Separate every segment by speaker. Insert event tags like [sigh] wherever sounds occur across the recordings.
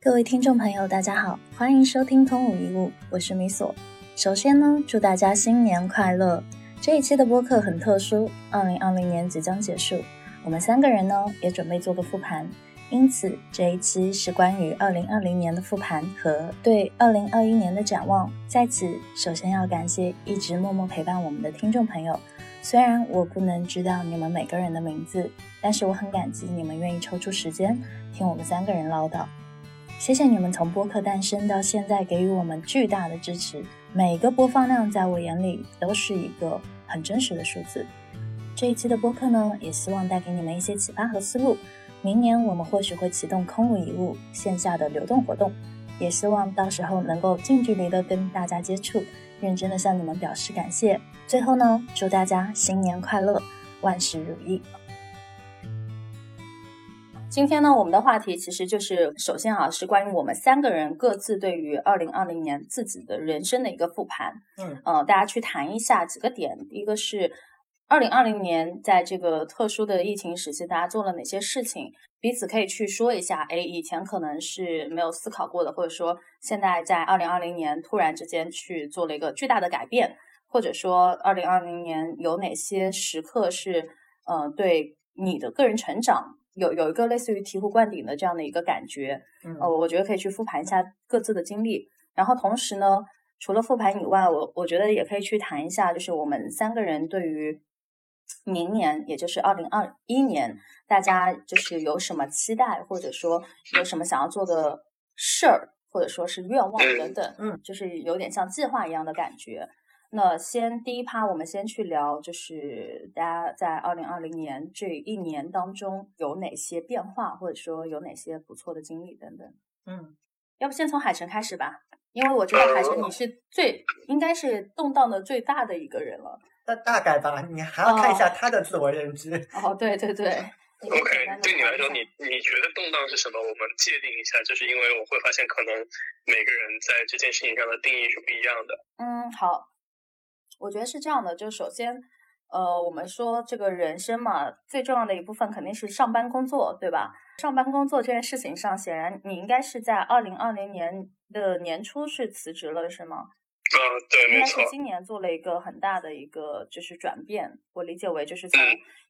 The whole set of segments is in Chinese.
Speaker 1: 各位听众朋友，大家好，欢迎收听《空无一物》，我是米索。首先呢，祝大家新年快乐！这一期的播客很特殊，二零二零年即将结束，我们三个人呢也准备做个复盘，因此这一期是关于二零二零年的复盘和对二零二一年的展望。在此，首先要感谢一直默默陪伴我们的听众朋友。虽然我不能知道你们每个人的名字，但是我很感激你们愿意抽出时间听我们三个人唠叨。谢谢你们从播客诞生到现在给予我们巨大的支持，每个播放量在我眼里都是一个很真实的数字。这一期的播客呢，也希望带给你们一些启发和思路。明年我们或许会启动空无一物线下的流动活动，也希望到时候能够近距离的跟大家接触，认真的向你们表示感谢。最后呢，祝大家新年快乐，万事如意。今天呢，我们的话题其实就是首先啊，是关于我们三个人各自对于二零二零年自己的人生的一个复盘。
Speaker 2: 嗯，
Speaker 1: 呃，大家去谈一下几个点。一个是二零二零年在这个特殊的疫情时期，大家做了哪些事情，彼此可以去说一下。哎，以前可能是没有思考过的，或者说现在在二零二零年突然之间去做了一个巨大的改变，或者说二零二零年有哪些时刻是呃对你的个人成长。有有一个类似于醍醐灌顶的这样的一个感觉，呃，我觉得可以去复盘一下各自的经历，然后同时呢，除了复盘以外，我我觉得也可以去谈一下，就是我们三个人对于明年，也就是二零二一年，大家就是有什么期待，或者说有什么想要做的事儿，或者说是愿望等等，
Speaker 2: 嗯，
Speaker 1: 就是有点像计划一样的感觉。那先第一趴，我们先去聊，就是大家在二零二零年这一年当中有哪些变化，或者说有哪些不错的经历等等。
Speaker 2: 嗯，
Speaker 1: 要不先从海晨开始吧，因为我知道海晨你是最应该是动荡的最大的一个人了。
Speaker 2: 那大概吧，你还要看一下他的自我认知。
Speaker 1: 哦，对对对。[laughs]
Speaker 3: OK，对你来说，你你觉得动荡是什么？我们界定一下，就是因为我会发现，可能每个人在这件事情上的定义是不一样的。
Speaker 1: 嗯，好。我觉得是这样的，就首先，呃，我们说这个人生嘛，最重要的一部分肯定是上班工作，对吧？上班工作这件事情上，显然你应该是在二零二零年的年初是辞职了，是吗？
Speaker 3: 啊，对，
Speaker 1: 应该是今年做了一个很大的一个就是转变，我理解为就是从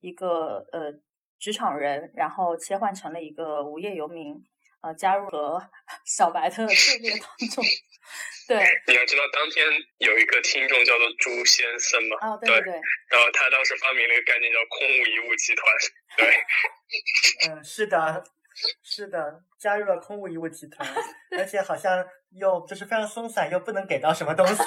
Speaker 1: 一个呃职场人，然后切换成了一个无业游民，呃，加入了 [laughs] 小白的 [laughs] 队列当中。对，
Speaker 3: 你要知道，当天有一个听众叫做朱先生嘛，
Speaker 1: 啊，对对，
Speaker 3: 然后他当时发明了一个概念叫“空无一物集团”，对，[laughs]
Speaker 2: 嗯，是的，是的，加入了空无一物集团，而且好像又就是非常松散，又不能给到什么东西，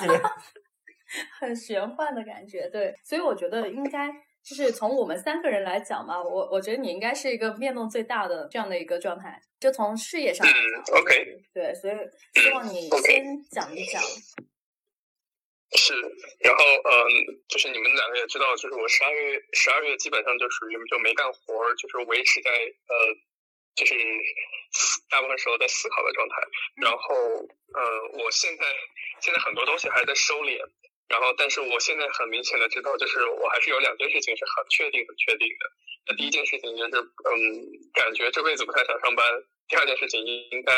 Speaker 2: [laughs]
Speaker 1: 很玄幻的感觉，对，所以我觉得应该。就是从我们三个人来讲嘛，我我觉得你应该是一个变动最大的这样的一个状态，就从事业上。
Speaker 3: 嗯，OK。
Speaker 1: 对，所以希望你先讲一讲。
Speaker 3: 是，然后嗯，就是你们两个也知道，就是我十二月十二月基本上就属于就没干活，就是维持在呃，就是大部分时候在思考的状态。然后呃，我现在现在很多东西还在收敛。然后，但是我现在很明显的知道，就是我还是有两件事情是很确定、很确定的。那第一件事情就是，嗯，感觉这辈子不太想上班。第二件事情应该，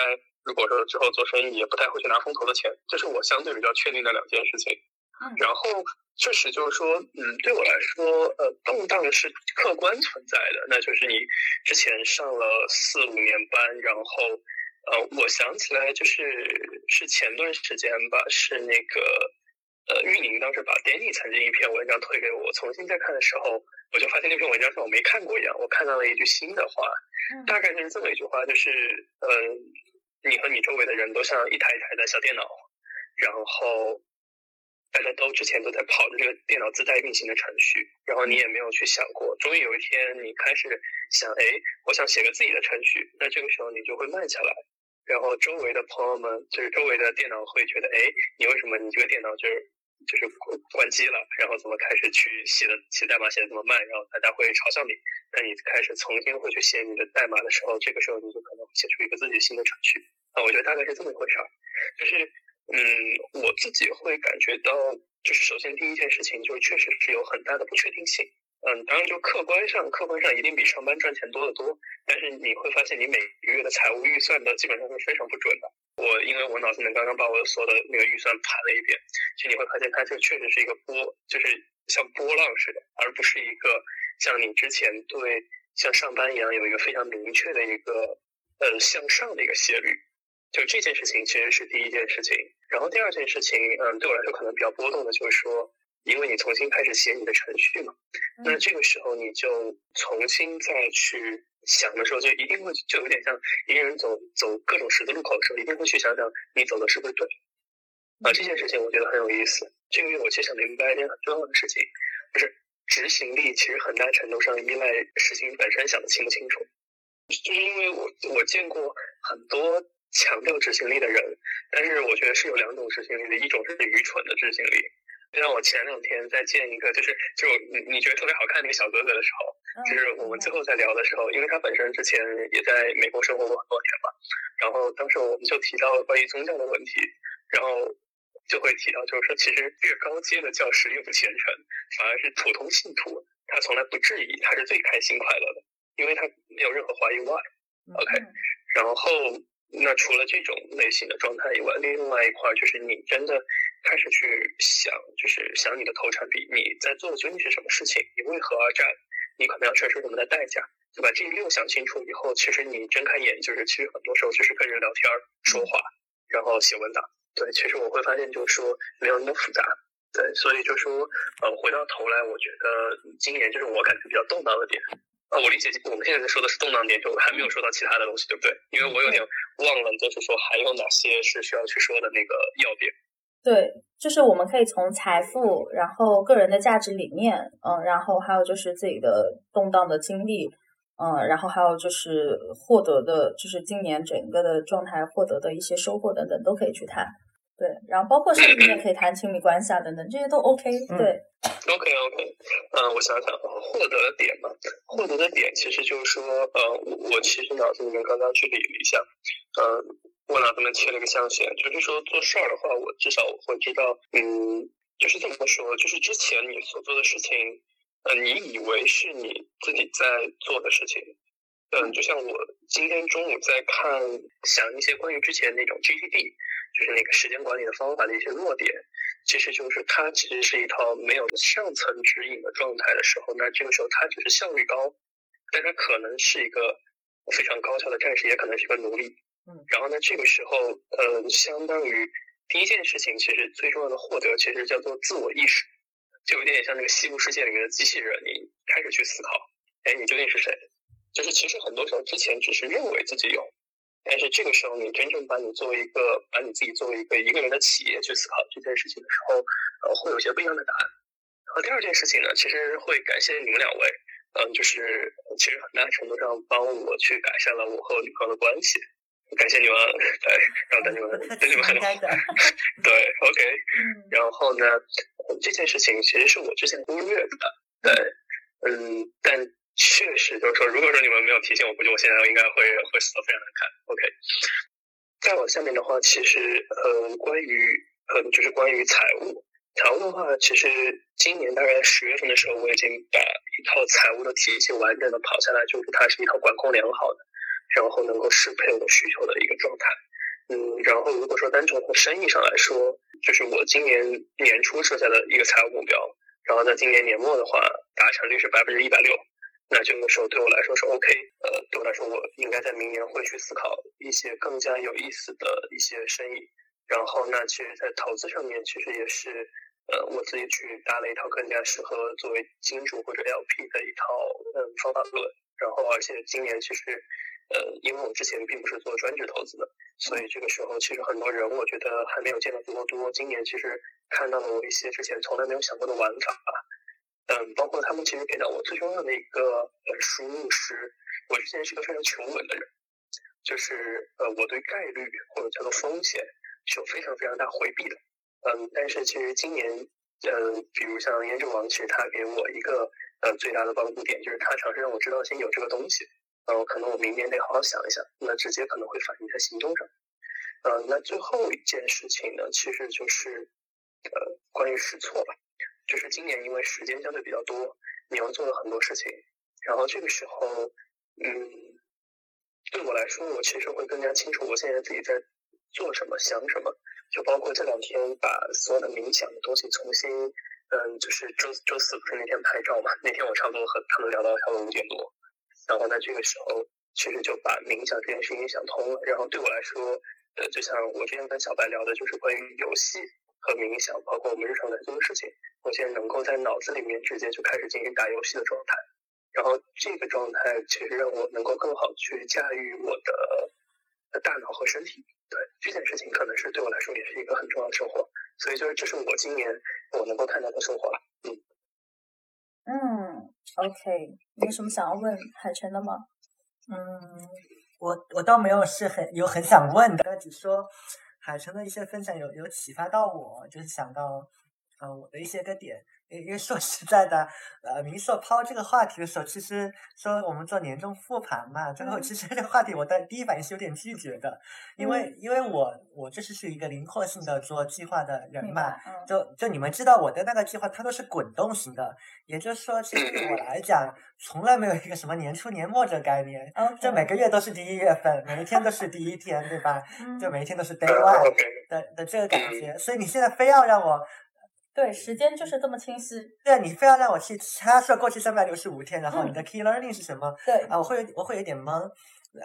Speaker 3: 如果说之后做生意，也不太会去拿风投的钱。这是我相对比较确定的两件事情。
Speaker 1: 嗯。
Speaker 3: 然后，确实就是说，嗯，对我来说，呃，动荡是客观存在的。那就是你之前上了四五年班，然后，呃，我想起来就是是前段时间吧，是那个。呃，玉宁当时把 Danny 曾经一篇文章推给我，重新再看的时候，我就发现那篇文章像我没看过一样。我看到了一句新的话，大概就是这么一句话，就是，嗯，你和你周围的人都像一台一台的小电脑，然后大家都之前都在跑着这个电脑自带运行的程序，然后你也没有去想过，终于有一天你开始想，哎，我想写个自己的程序，那这个时候你就会慢下来，然后周围的朋友们，就是周围的电脑会觉得，哎，你为什么你这个电脑就是。就是关关机了，然后怎么开始去写的写代码写的这么慢，然后大家会嘲笑你。那你开始重新会去写你的代码的时候，这个时候你就可能会写出一个自己新的程序。啊，我觉得大概是这么一回事儿。就是，嗯，我自己会感觉到，就是首先第一件事情就是确实是有很大的不确定性。嗯，当然就客观上，客观上一定比上班赚钱多得多。但是你会发现，你每个月的财务预算的基本上是非常不准的。我因为我脑子里面刚刚把我所有的那个预算盘了一遍，其实你会发现，它这确实是一个波，就是像波浪似的，而不是一个像你之前对像上班一样有一个非常明确的一个呃向上的一个斜率。就这件事情其实是第一件事情。然后第二件事情，嗯，对我来说可能比较波动的就是说。因为你重新开始写你的程序嘛，那这个时候你就重新再去想的时候，就一定会就有点像一个人走走各种十字路口的时候，一定会去想想你走的是不是对。啊，这件事情我觉得很有意思。这个月我其实想明白一件很重要的事情，就是执行力其实很大程度上依赖事情本身想的清不清楚。就是因为我我见过很多强调执行力的人，但是我觉得是有两种执行力的，一种是愚蠢的执行力。就像我前两天在见一个，就是就你你觉得特别好看那个小哥哥的时候，就是我们最后在聊的时候，因为他本身之前也在美国生活过很多年嘛，然后当时我们就提到关于宗教的问题，然后就会提到就是说，其实越高阶的教师越不虔诚，反而是普通信徒，他从来不质疑，他是最开心快乐的，因为他没有任何怀疑 why。OK，然后那除了这种类型的状态以外，另外一块就是你真的。开始去想，就是想你的投产比，你在做的究竟是什么事情？你为何而战？你可能要承受什么的代价？对吧？这一六想清楚以后，其实你睁开眼，就是其实很多时候就是跟人聊天、说话，然后写文档。对，其实我会发现，就是说没有那么复杂。对，所以就说，呃，回到头来，我觉得今年就是我感觉比较动荡的点。啊，我理解我们现在在说的是动荡点，就还没有说到其他的东西，对不对？因为我有点忘了，就是说还有哪些是需要去说的那个要点。
Speaker 1: 对，就是我们可以从财富，然后个人的价值理念，嗯，然后还有就是自己的动荡的经历，嗯，然后还有就是获得的，就是今年整个的状态获得的一些收获等等，都可以去谈。对，然后包括甚至也可以谈亲密关系啊等等，这些都 OK。对
Speaker 3: ，OK OK，嗯，我想想，获得的点嘛，获得的点其实就是说，呃，我其实脑子里面刚刚去理了一下，嗯。我脑子里面切了个象限，就是说做事儿的话，我至少我会知道，嗯，就是这么说，就是之前你所做的事情，呃，你以为是你自己在做的事情，嗯，就像我今天中午在看，想一些关于之前那种 GTD，就是那个时间管理的方法的一些弱点，其实就是它其实是一套没有上层指引的状态的时候，那这个时候它只是效率高，但它可能是一个非常高效的战士，也可能是一个奴隶。
Speaker 1: 嗯，
Speaker 3: 然后呢，这个时候，呃，相当于第一件事情，其实最重要的获得，其实叫做自我意识，就有点像那个西部世界里面的机器人，你开始去思考，哎，你究竟是谁？就是其实很多时候之前只是认为自己有，但是这个时候你真正把你作为一个，把你自己作为一个一个人的企业去思考这件事情的时候，呃，会有些不一样的答案。然后第二件事情呢，其实会感谢你们两位，嗯，就是其实很大程度上帮我去改善了我和我女朋友的关系。感谢你们，对，然后等你们，等你们很好。[laughs] 对，OK。然后呢，这件事情其实是我之前忽略的，对，嗯，但确实就是说，如果说你们没有提醒我，估计我现在应该会会死的非常难看。OK。再往下面的话，其实呃，关于呃，就是关于财务，财务的话，其实今年大概十月份的时候，我已经把一套财务的体系完整的跑下来，就是它是一套管控良好的。然后能够适配我需求的一个状态，嗯，然后如果说单纯从生意上来说，就是我今年年初设下的一个财务目标，然后在今年年末的话，达成率是百分之一百六，那这个时候对我来说是 OK，呃，对我来说我应该在明年会去思考一些更加有意思的一些生意，然后那其实，在投资上面其实也是，呃，我自己去搭了一套更加适合作为金主或者 LP 的一套嗯方法论，然后而且今年其实。呃，因为我之前并不是做专职投资的，所以这个时候其实很多人我觉得还没有见到足够多。今年其实看到了我一些之前从来没有想过的玩法，嗯，包括他们其实给到我最重要的一个呃输入是，我之前是个非常求稳的人，就是呃我对概率或者叫做风险是有非常非常大回避的，嗯，但是其实今年，嗯，比如像研究王，其实他给我一个呃最大的帮助点就是他尝试让我知道先有这个东西。呃，可能我明年得好好想一想，那直接可能会反映在行动上。呃，那最后一件事情呢，其实就是呃关于试错吧。就是今年因为时间相对比较多，你又做了很多事情，然后这个时候，嗯，对我来说，我其实会更加清楚我现在自己在做什么、想什么，就包括这两天把所有的冥想的东西重新，嗯，就是周周四不是那天拍照嘛，那天我差不多和他们聊到下午五点多，然后在这个时候，其实就把冥想这件事情想通了，然后对我来说，呃，就像我之前跟小白聊的，就是关于游戏。和冥想，包括我们日常在做的事情，我现在能够在脑子里面直接就开始进行打游戏的状态，然后这个状态其实让我能够更好去驾驭我的大脑和身体。对这件事情，可能是对我来说也是一个很重要的收获。所以就是这是我今年我能够看到的收获了。
Speaker 1: 嗯嗯，OK，你有什么想要问海晨的吗？
Speaker 2: 嗯，我我倒没有是很有很想问的，只说。海城的一些分享有有启发到我，就是想到，呃，我的一些个点。因为说实在的，呃，明硕抛这个话题的时候，其实说我们做年终复盘嘛，最后其实这个话题我的第一反应是有点拒绝的，因为因为我我这是是一个灵活性的做计划的人嘛，就就你们知道我的那个计划它都是滚动型的，也就是说，其实对我来讲，从来没有一个什么年初年末这个概念，就每个月都是第一月份，每一天都是第一天，对吧？就每一天都是 [laughs] day one 的的这个感觉，所以你现在非要让我。
Speaker 1: 对，时间就是这么清晰。
Speaker 2: 对啊，你非要让我去他说过去三百六十五天，然后你的 key learning 是什么？
Speaker 1: 对
Speaker 2: 啊，我会我会有点懵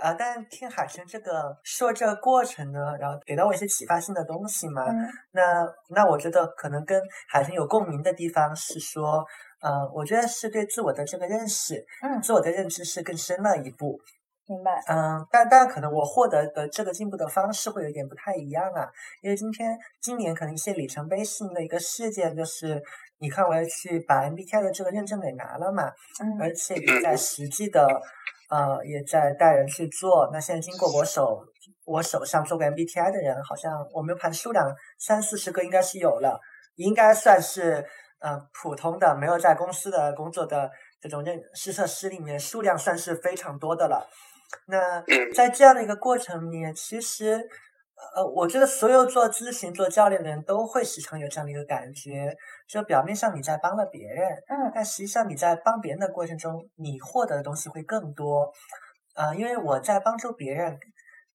Speaker 2: 啊。但听海生这个说这个过程呢，然后给到我一些启发性的东西嘛。那那我觉得可能跟海生有共鸣的地方是说，呃，我觉得是对自我的这个认识，
Speaker 1: 嗯，
Speaker 2: 自我的认知是更深了一步。
Speaker 1: 明白。
Speaker 2: 嗯，但但可能我获得的这个进步的方式会有点不太一样啊，因为今天今年可能一些里程碑性的一个事件就是，你看我要去把 MBTI 的这个认证给拿了嘛，
Speaker 1: 嗯，
Speaker 2: 而且也在实际的，呃，也在带人去做。那现在经过我手我手上做过 MBTI 的人，好像我们盘数量三四十个应该是有了，应该算是呃普通的没有在公司的工作的这种认试测师里面数量算是非常多的了。那在这样的一个过程里面，其实，呃，我觉得所有做咨询、做教练的人都会时常有这样的一个感觉，就表面上你在帮了别人，
Speaker 1: 嗯，
Speaker 2: 但实际上你在帮别人的过程中，你获得的东西会更多，啊，因为我在帮助别人，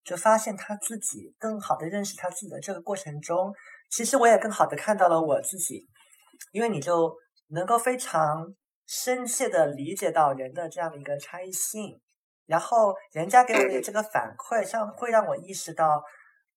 Speaker 2: 就发现他自己更好的认识他自己的这个过程中，其实我也更好的看到了我自己，因为你就能够非常深切的理解到人的这样的一个差异性。然后人家给我的这个反馈，像会让我意识到，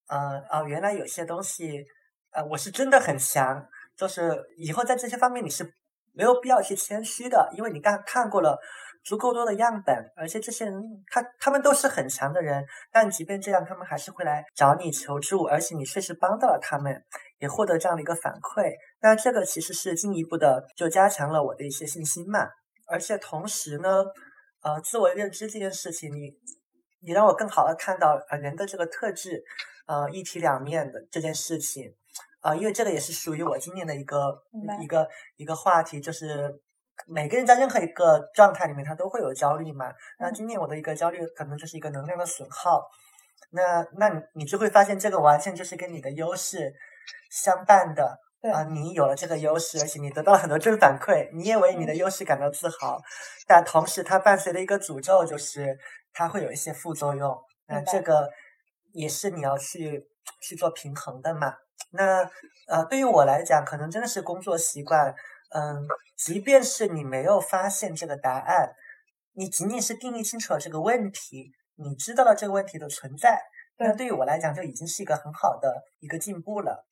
Speaker 2: 呃呃，原来有些东西，呃，我是真的很强，就是以后在这些方面你是没有必要去谦虚的，因为你刚看过了足够多的样本，而且这些人他他们都是很强的人，但即便这样，他们还是会来找你求助，而且你确实帮到了他们，也获得这样的一个反馈，那这个其实是进一步的就加强了我的一些信心嘛，而且同时呢。呃，自我认知这件事情，你你让我更好的看到呃人的这个特质，呃一体两面的这件事情，啊，因为这个也是属于我今年的一个一个一个话题，就是每个人在任何一个状态里面，他都会有焦虑嘛。那今年我的一个焦虑，可能就是一个能量的损耗。那那你你就会发现，这个完全就是跟你的优势相伴的。啊，你有了这个优势，而且你得到了很多正反馈，你也为你的优势感到自豪。但同时，它伴随的一个诅咒就是，它会有一些副作用。那这个也是你要去去做平衡的嘛。那呃，对于我来讲，可能真的是工作习惯。嗯，即便是你没有发现这个答案，你仅仅是定义清楚了这个问题，你知道了这个问题的存在，那对于我来讲，就已经是一个很好的一个进步了。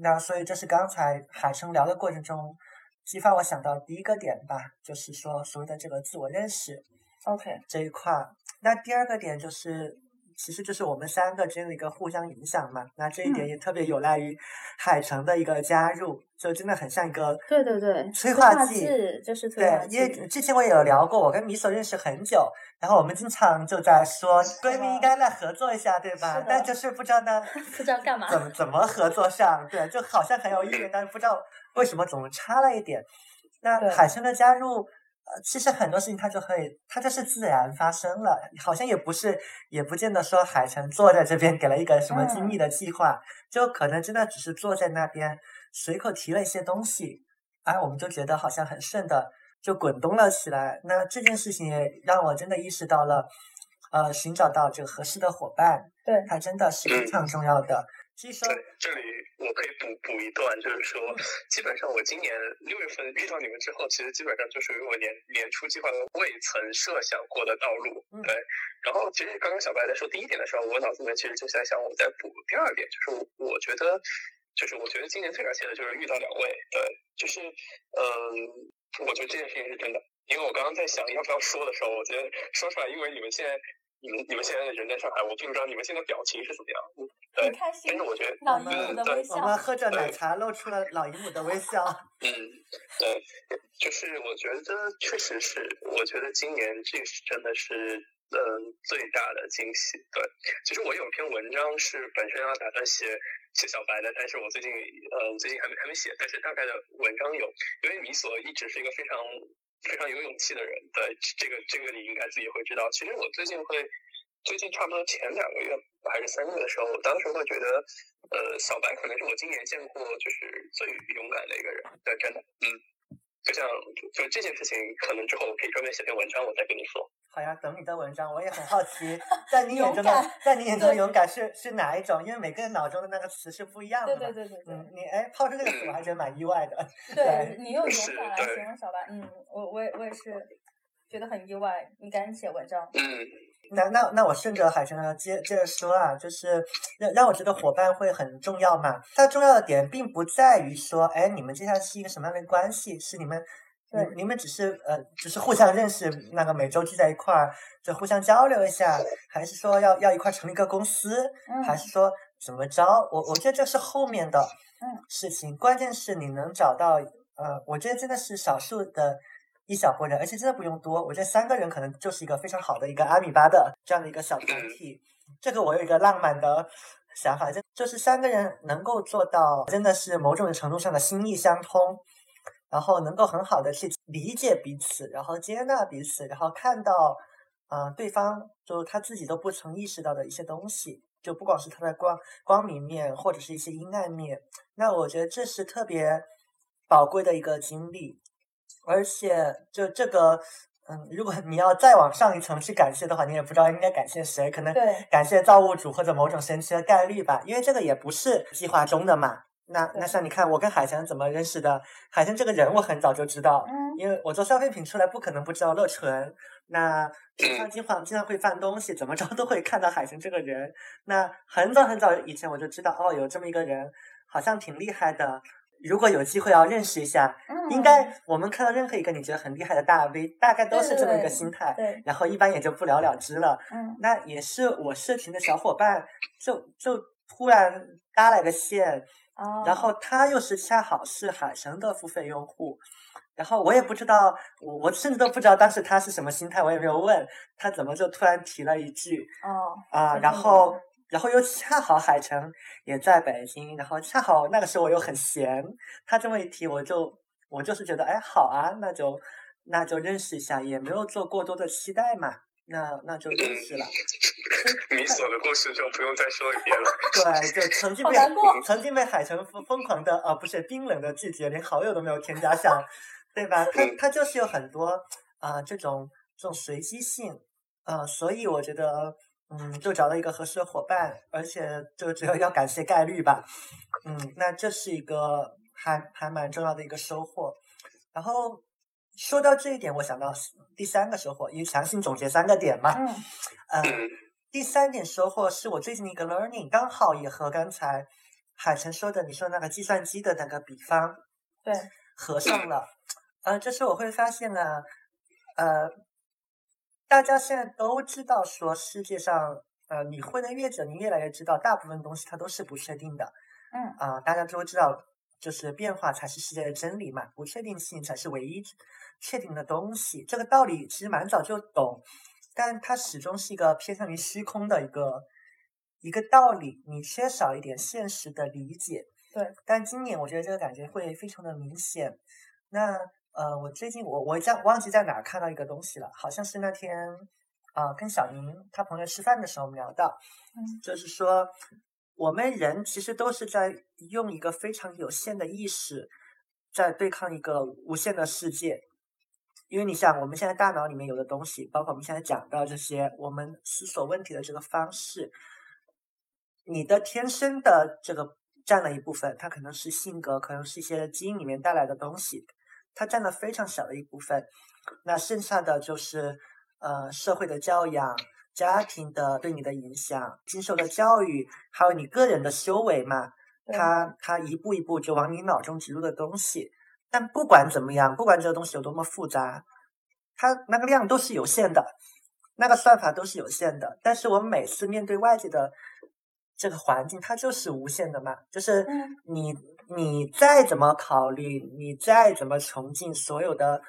Speaker 2: 那所以这是刚才海生聊的过程中激发我想到第一个点吧，就是说所谓的这个自我认识
Speaker 1: ，OK
Speaker 2: 这一块。那第二个点就是，其实就是我们三个之间的一个互相影响嘛。那这一点也特别有赖于海城的一个加入，就真的很像一个
Speaker 1: 对对对
Speaker 2: 催
Speaker 1: 化
Speaker 2: 剂，
Speaker 1: 就是。
Speaker 2: 对，因为之前我也有聊过，我跟米索认识很久。然后我们经常就在说，闺蜜应该来合作一下，对吧？但就是不知道呢，[laughs]
Speaker 1: 不知道干嘛，
Speaker 2: 怎么怎么合作上？对，就好像很有意愿，但是不知道为什么总差了一点。那海生的加入，呃，其实很多事情它就可以，它就是自然发生了，好像也不是，也不见得说海城坐在这边给了一个什么精密的计划，就可能真的只是坐在那边随口提了一些东西，而我们就觉得好像很顺的就滚动了起来。那这件事情也让我真的意识到了，呃，寻找到这个合适的伙伴，
Speaker 1: 对，
Speaker 2: 它真的是非常重要的。其实
Speaker 3: 这里我可以补补一段，就是说，基本上我今年六月份遇到你们之后，其实基本上就属于我年年初计划未曾设想过的道路。
Speaker 2: 嗯
Speaker 3: 对，然后其实刚刚小白在说第一点的时候，我脑子里面其实就在想，我在补第二点，就是我我觉得，就是我觉得今年最感谢的就是遇到两位，对，就是嗯，我觉得这件事情是真的，因为我刚刚在想要不要说的时候，我觉得说出来，因为你们现在。你们你们现在人在上海，我并不知道你们现在表情是怎么样。嗯对
Speaker 1: 很，开心
Speaker 3: 但是，我觉得
Speaker 1: 老
Speaker 2: 姨
Speaker 1: 姨母的微笑
Speaker 2: 我们喝着奶茶，露出了老姨母的微笑。[laughs]
Speaker 3: 嗯，对，就是我觉得确实是，我觉得今年这是真的是嗯最大的惊喜。对，其实我有一篇文章是本身要打算写写小白的，但是我最近嗯最近还没还没写，但是大概的文章有，因为米索一直是一个非常非常有勇气的人，对这个这个你应该自己会知道。其实我最近会。最近差不多前两个月还是三个月的时候，我当时会觉得，呃，小白可能是我今年见过就是最勇敢的一个人，对，真的，嗯，就像就就这件事情，可能之后我可以专门写篇文章，我再跟你说。
Speaker 2: 好像，等你的文章，我也很好奇，[laughs] 在你眼中的，在你眼中的勇敢是是哪一种？因为每个人脑中的那个词是不一样的嘛。
Speaker 1: 对对对对对
Speaker 2: 嗯，你哎抛出这个词，我还觉得蛮意外的。
Speaker 1: 对 [laughs] 你用勇
Speaker 3: 是
Speaker 1: 敢来形容小白，嗯，我我也我也是觉得很意外，你赶紧写文章，
Speaker 3: 嗯
Speaker 2: 那那那我顺着海生呢接接着说啊，就是让让我觉得伙伴会很重要嘛。它重要的点并不在于说，哎，你们接下来是一个什么样的关系，是你们。你
Speaker 1: 对
Speaker 2: 你们只是呃，只是互相认识，那个每周聚在一块儿，就互相交流一下，还是说要要一块儿成立一个公司，
Speaker 1: 嗯
Speaker 2: 还是说怎么着？我我觉得这是后面的
Speaker 1: 嗯
Speaker 2: 事情，关键是你能找到呃，我觉得真的是少数的一小波人，而且真的不用多，我觉得三个人可能就是一个非常好的一个阿米巴的这样的一个小团体。这个我有一个浪漫的想法，就就是三个人能够做到，真的是某种程度上的心意相通。然后能够很好的去理解彼此，然后接纳彼此，然后看到，呃，对方就他自己都不曾意识到的一些东西，就不管是他的光光明面，或者是一些阴暗面。那我觉得这是特别宝贵的一个经历，而且就这个，嗯，如果你要再往上一层去感谢的话，你也不知道应该感谢谁，可能
Speaker 1: 对
Speaker 2: 感谢造物主或者某种神奇的概率吧，因为这个也不是计划中的嘛。那那像你看，我跟海翔怎么认识的？海翔这个人我很早就知道，
Speaker 1: 嗯
Speaker 2: 因为我做消费品出来，不可能不知道乐纯。那平 [clears throat] 常经常经常会翻东西，怎么着都会看到海翔这个人。那很早很早以前我就知道，哦，有这么一个人，好像挺厉害的。如果有机会要认识一下，
Speaker 1: 嗯，
Speaker 2: 应该我们看到任何一个你觉得很厉害的大 V，大概都是这么一个心态。
Speaker 1: 对，
Speaker 2: 然后一般也就不了了之了。
Speaker 1: 嗯
Speaker 2: 那也是我社群的小伙伴，就就突然搭来个线，
Speaker 1: 哦，
Speaker 2: 然后他又是恰好是海神的付费用户，然后我也不知道，我我甚至都不知道当时他是什么心态，我也没有问他怎么就突然提了一句
Speaker 1: 哦，
Speaker 2: 啊、然后然后又恰好海城也在北京，然后恰好那个时候我又很闲，他这么一提，我就我就是觉得哎好啊，那就那就认识一下，也没有做过多的期待嘛，那那就认识了。[laughs]
Speaker 3: 米索的故事就不用再说一遍了。[laughs]
Speaker 2: 对，就曾经被曾经被海城疯疯狂的呃不是冰冷的拒绝，连好友都没有添加上，对吧？他他就是有很多啊、呃这种这种随机性，呃，所以我觉得嗯，就找到一个合适的伙伴，而且就只要要感谢概率吧，嗯，那这是一个还还蛮重要的一个收获。然后说到这一点，我想到第三个收获，因为强行总结三个点嘛，
Speaker 1: 嗯
Speaker 2: 呃，
Speaker 3: 嗯
Speaker 2: 第三点收获是我最近的一个 learning，刚好也和刚才海晨说的你说那个计算机的那个比方
Speaker 1: 对，
Speaker 2: 合上了。呃，这是我会发现呢，呃，大家现在都知道说世界上，呃，你混的越久，你越来越知道大部分东西它都是不确定的。
Speaker 1: 嗯
Speaker 2: 啊、大家都知道，就是变化才是世界的真理嘛，不确定性才是唯一确定的东西。这个道理其实蛮早就懂，但它始终是一个偏向于虚空的一个一个道理，你缺少一点现实的理解。
Speaker 1: 对，
Speaker 2: 但今年我觉得这个感觉会非常的明显。那呃，我最近我我在忘记在哪儿看到一个东西了，好像是那天啊、呃跟小宁他朋友吃饭的时候我们聊到，
Speaker 1: 嗯
Speaker 2: 就是说我们人其实都是在用一个非常有限的意识，在对抗一个无限的世界。因为你想，我们现在大脑里面有的东西，包括我们现在讲到这些，我们思索问题的这个方式，你的天生的这个占了一部分，它可能是性格，可能是一些基因里面带来的东西，它占了非常小的一部分。那剩下的就是呃社会的教养、家庭的对你的影响、经受的教育，还有你个人的修为嘛，它它一步一步就往你脑中植入的东西。但不管怎么样，不管这个东西有多么复杂，它那个量都是有限的，那个算法都是有限的。但是我们每次面对外界的这个环境，它就是无限的嘛。就是你你再怎么考虑，你再怎么穷尽所有的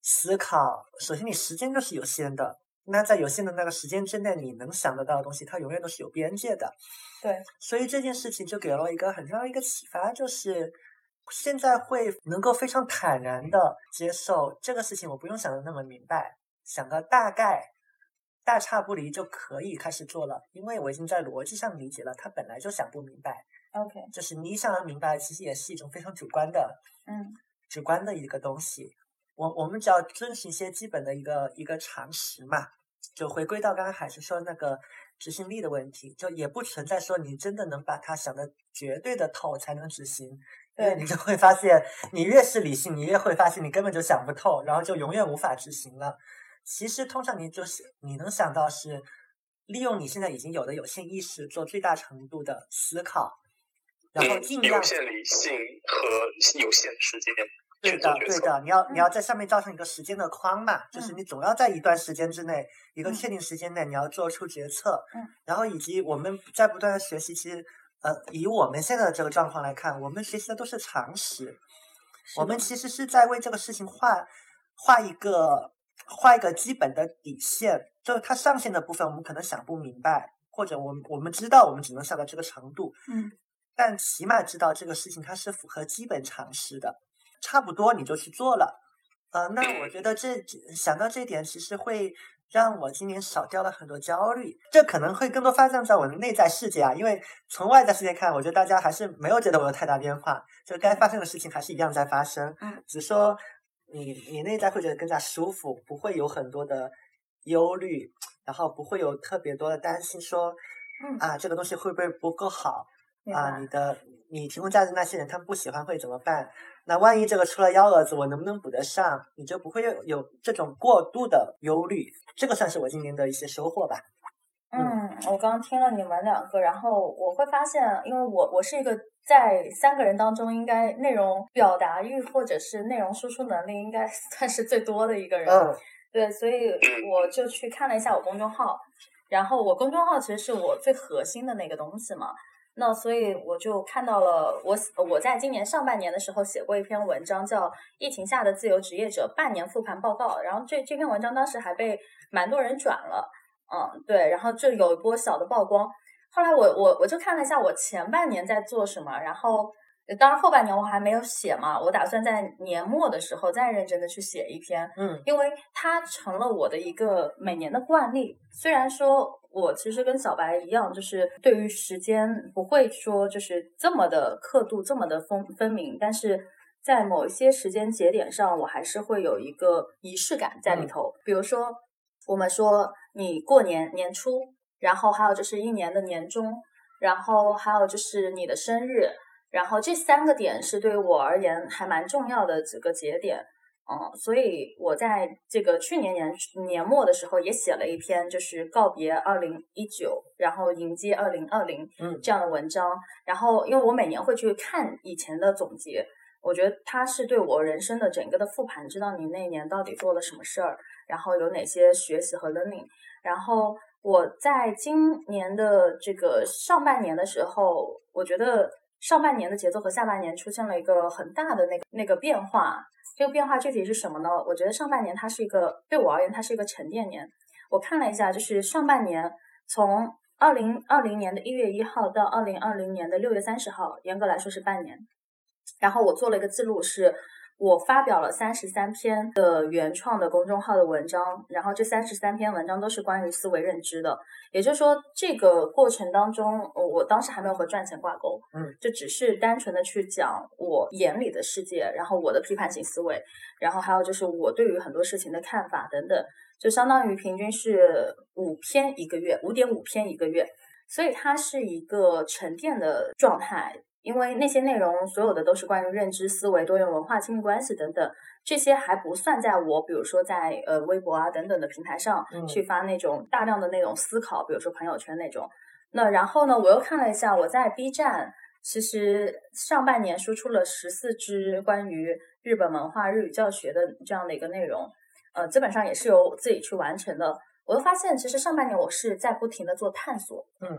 Speaker 2: 思考，首先你时间就是有限的。那在有限的那个时间之内，你能想得到的东西，它永远都是有边界的。
Speaker 1: 对，
Speaker 2: 所以这件事情就给了我一个很重要一个启发，就是。现在会能够非常坦然的接受这个事情，我不用想的那么明白，想个大概，大差不离就可以开始做了，因为我已经在逻辑上理解了，他本来就想不明白。
Speaker 1: OK，
Speaker 2: 就是你想要明白，其实也是一种非常主观的，
Speaker 1: 嗯，
Speaker 2: 主观的一个东西。我我们只要遵循一些基本的一个一个常识嘛，就回归到刚刚海是说那个执行力的问题，就也不存在说你真的能把它想的绝对的透才能执行。对你就会发现，你越是理性，你越会发现你根本就想不透，然后就永远无法执行了。其实通常你就是你能想到是利用你现在已经有的有限意识做最大程度的思考，然后尽量
Speaker 3: 有限理性和有限时间。
Speaker 2: 对的，对的，你要你要在上面造成一个时间的框嘛，就是你总要在一段时间之内，一个确定时间内你要做出决策。
Speaker 1: 嗯，
Speaker 2: 然后以及我们在不断的学习，其实。呃，以我们现在的这个状况来看，我们学习的都是常识，我们。其实是在为这个事情画画一个画一个基本的底线，就是它上限的部分，我们可能想不明白，或者我们我们知道我们只能下到这个程度，
Speaker 1: 嗯，
Speaker 2: 但起码知道这个事情它是符合基本常识的，差不多你就去做了，呃，那我觉得这想到这点，其实会。让我今年少掉了很多焦虑，这可能会更多发生在我的内在世界啊。因为从外在世界看，我觉得大家还是没有觉得我有太大变化，就该发生的事情还是一样在发生。
Speaker 1: 嗯，
Speaker 2: 只说你你内在会觉得更加舒服，不会有很多的忧虑，然后不会有特别多的担心，说啊这个东西会不会不够好啊？你的你提供价值那些人他们不喜欢会怎么办？那万一这个出了幺蛾子，我能不能补得上？你就不会有有这种过度的忧虑。这个算是我今年的一些收获吧。
Speaker 1: 嗯，我刚刚听了你们两个，然后我会发现，因为我我是一个在三个人当中，应该内容表达欲或者是内容输出能力应该 [laughs] 算是最多的一个人。
Speaker 2: 嗯，
Speaker 1: 对，所以我就去看了一下我公众号，然后我公众号其实是我最核心的那个东西嘛。那所以我就看到了，我我在今年上半年的时候写过一篇文章，叫《疫情下的自由职业者半年复盘报告》，然后这这篇文章当时还被蛮多人转了，嗯，对，然后就有一波小的曝光。后来我我我就看了一下我前半年在做什么，然后。当然，后半年我还没有写嘛，我打算在年末的时候再认真的去写一篇，
Speaker 2: 嗯，
Speaker 1: 因为它成了我的一个每年的惯例。虽然说我其实跟小白一样，就是对于时间不会说就是这么的刻度这么的分分明，但是在某一些时间节点上，我还是会有一个仪式感在里头。比如说，我们说你过年年初，然后还有就是一年的年终，然后还有就是你的生日。然后这三个点是对于我而言还蛮重要的几个节点，嗯，所以我在这个去年年年末的时候也写了一篇，就是告别二零一九，然后迎接二零二零，
Speaker 2: 嗯，
Speaker 1: 这样的文章。然后因为我每年会去看以前的总结，我觉得它是对我人生的整个的复盘，知道你那一年到底做了什么事儿，然后有哪些学习和 learning。然后我在今年的这个上半年的时候，我觉得。上半年的节奏和下半年出现了一个很大的那个那个变化，这个变化具体是什么呢？我觉得上半年它是一个对我而言它是一个沉淀年。我看了一下，就是上半年从二零二零年的一月一号到二零二零年的六月三十号，严格来说是半年。然后我做了一个记录，是我发表了三十三篇的原创的公众号的文章，然后这三十三篇文章都是关于思维认知的。也就是说，这个过程当中，我当时还没有和赚钱挂钩，
Speaker 2: 嗯，
Speaker 1: 就只是单纯的去讲我眼里的世界，然后我的批判性思维，然后还有就是我对于很多事情的看法等等，就相当于平均是五篇一个月，五点五篇一个月，所以它是一个沉淀的状态。因为那些内容所有的都是关于认知、思维、多元文化、亲密关系等等，这些还不算在我比如说在呃微博啊等等的平台上去发那种大量的那种思考，比如说朋友圈那种。那然后呢，我又看了一下，我在 B 站其实上半年输出了十四支关于日本文化、日语教学的这样的一个内容，呃，基本上也是由我自己去完成的。我又发现，其实上半年我是在不停的做探索，
Speaker 2: 嗯，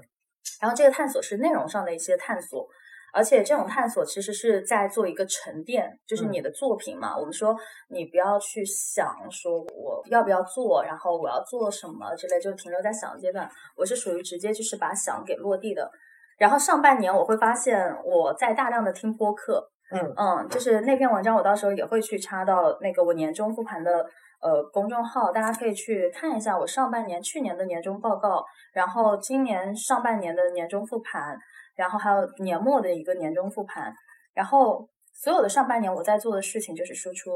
Speaker 1: 然后这个探索是内容上的一些探索。而且这种探索其实是在做一个沉淀，就是你的作品嘛。我们说你不要去想说我要不要做，然后我要做什么之类，就停留在想阶段。我是属于直接就是把想给落地的。然后上半年我会发现我在大量的听播客，
Speaker 2: 嗯
Speaker 1: 嗯，就是那篇文章我到时候也会去插到那个我年终复盘的呃公众号，大家可以去看一下我上半年去年的年终报告，然后今年上半年的年终复盘。然后还有年末的一个年终复盘，然后所有的上半年我在做的事情就是输出，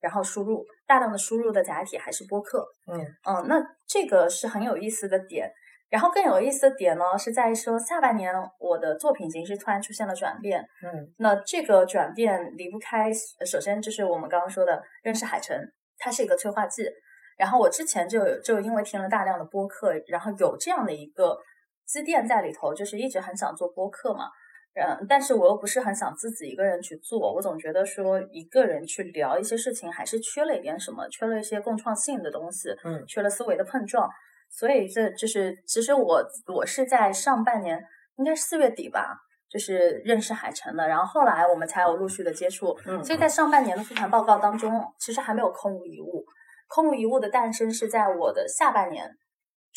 Speaker 1: 然后输入大量的输入的载体还是播客，
Speaker 2: 嗯
Speaker 1: 嗯，那这个是很有意思的点。然后更有意思的点呢，是在说下半年我的作品形式突然出现了转变，
Speaker 2: 嗯，
Speaker 1: 那这个转变离不开，首先就是我们刚刚说的认识海城，它是一个催化剂。然后我之前就就因为听了大量的播客，然后有这样的一个。积淀在里头，就是一直很想做播客嘛，嗯，但是我又不是很想自己一个人去做，我总觉得说一个人去聊一些事情，还是缺了一点什么，缺了一些共创性的东西，
Speaker 2: 嗯，
Speaker 1: 缺了思维的碰撞，所以这就是其实我我是在上半年，应该是四月底吧，就是认识海城的，然后后来我们才有陆续的接触，
Speaker 2: 嗯，
Speaker 1: 所以在上半年的复盘报告当中，其实还没有空无一物，空无一物的诞生是在我的下半年。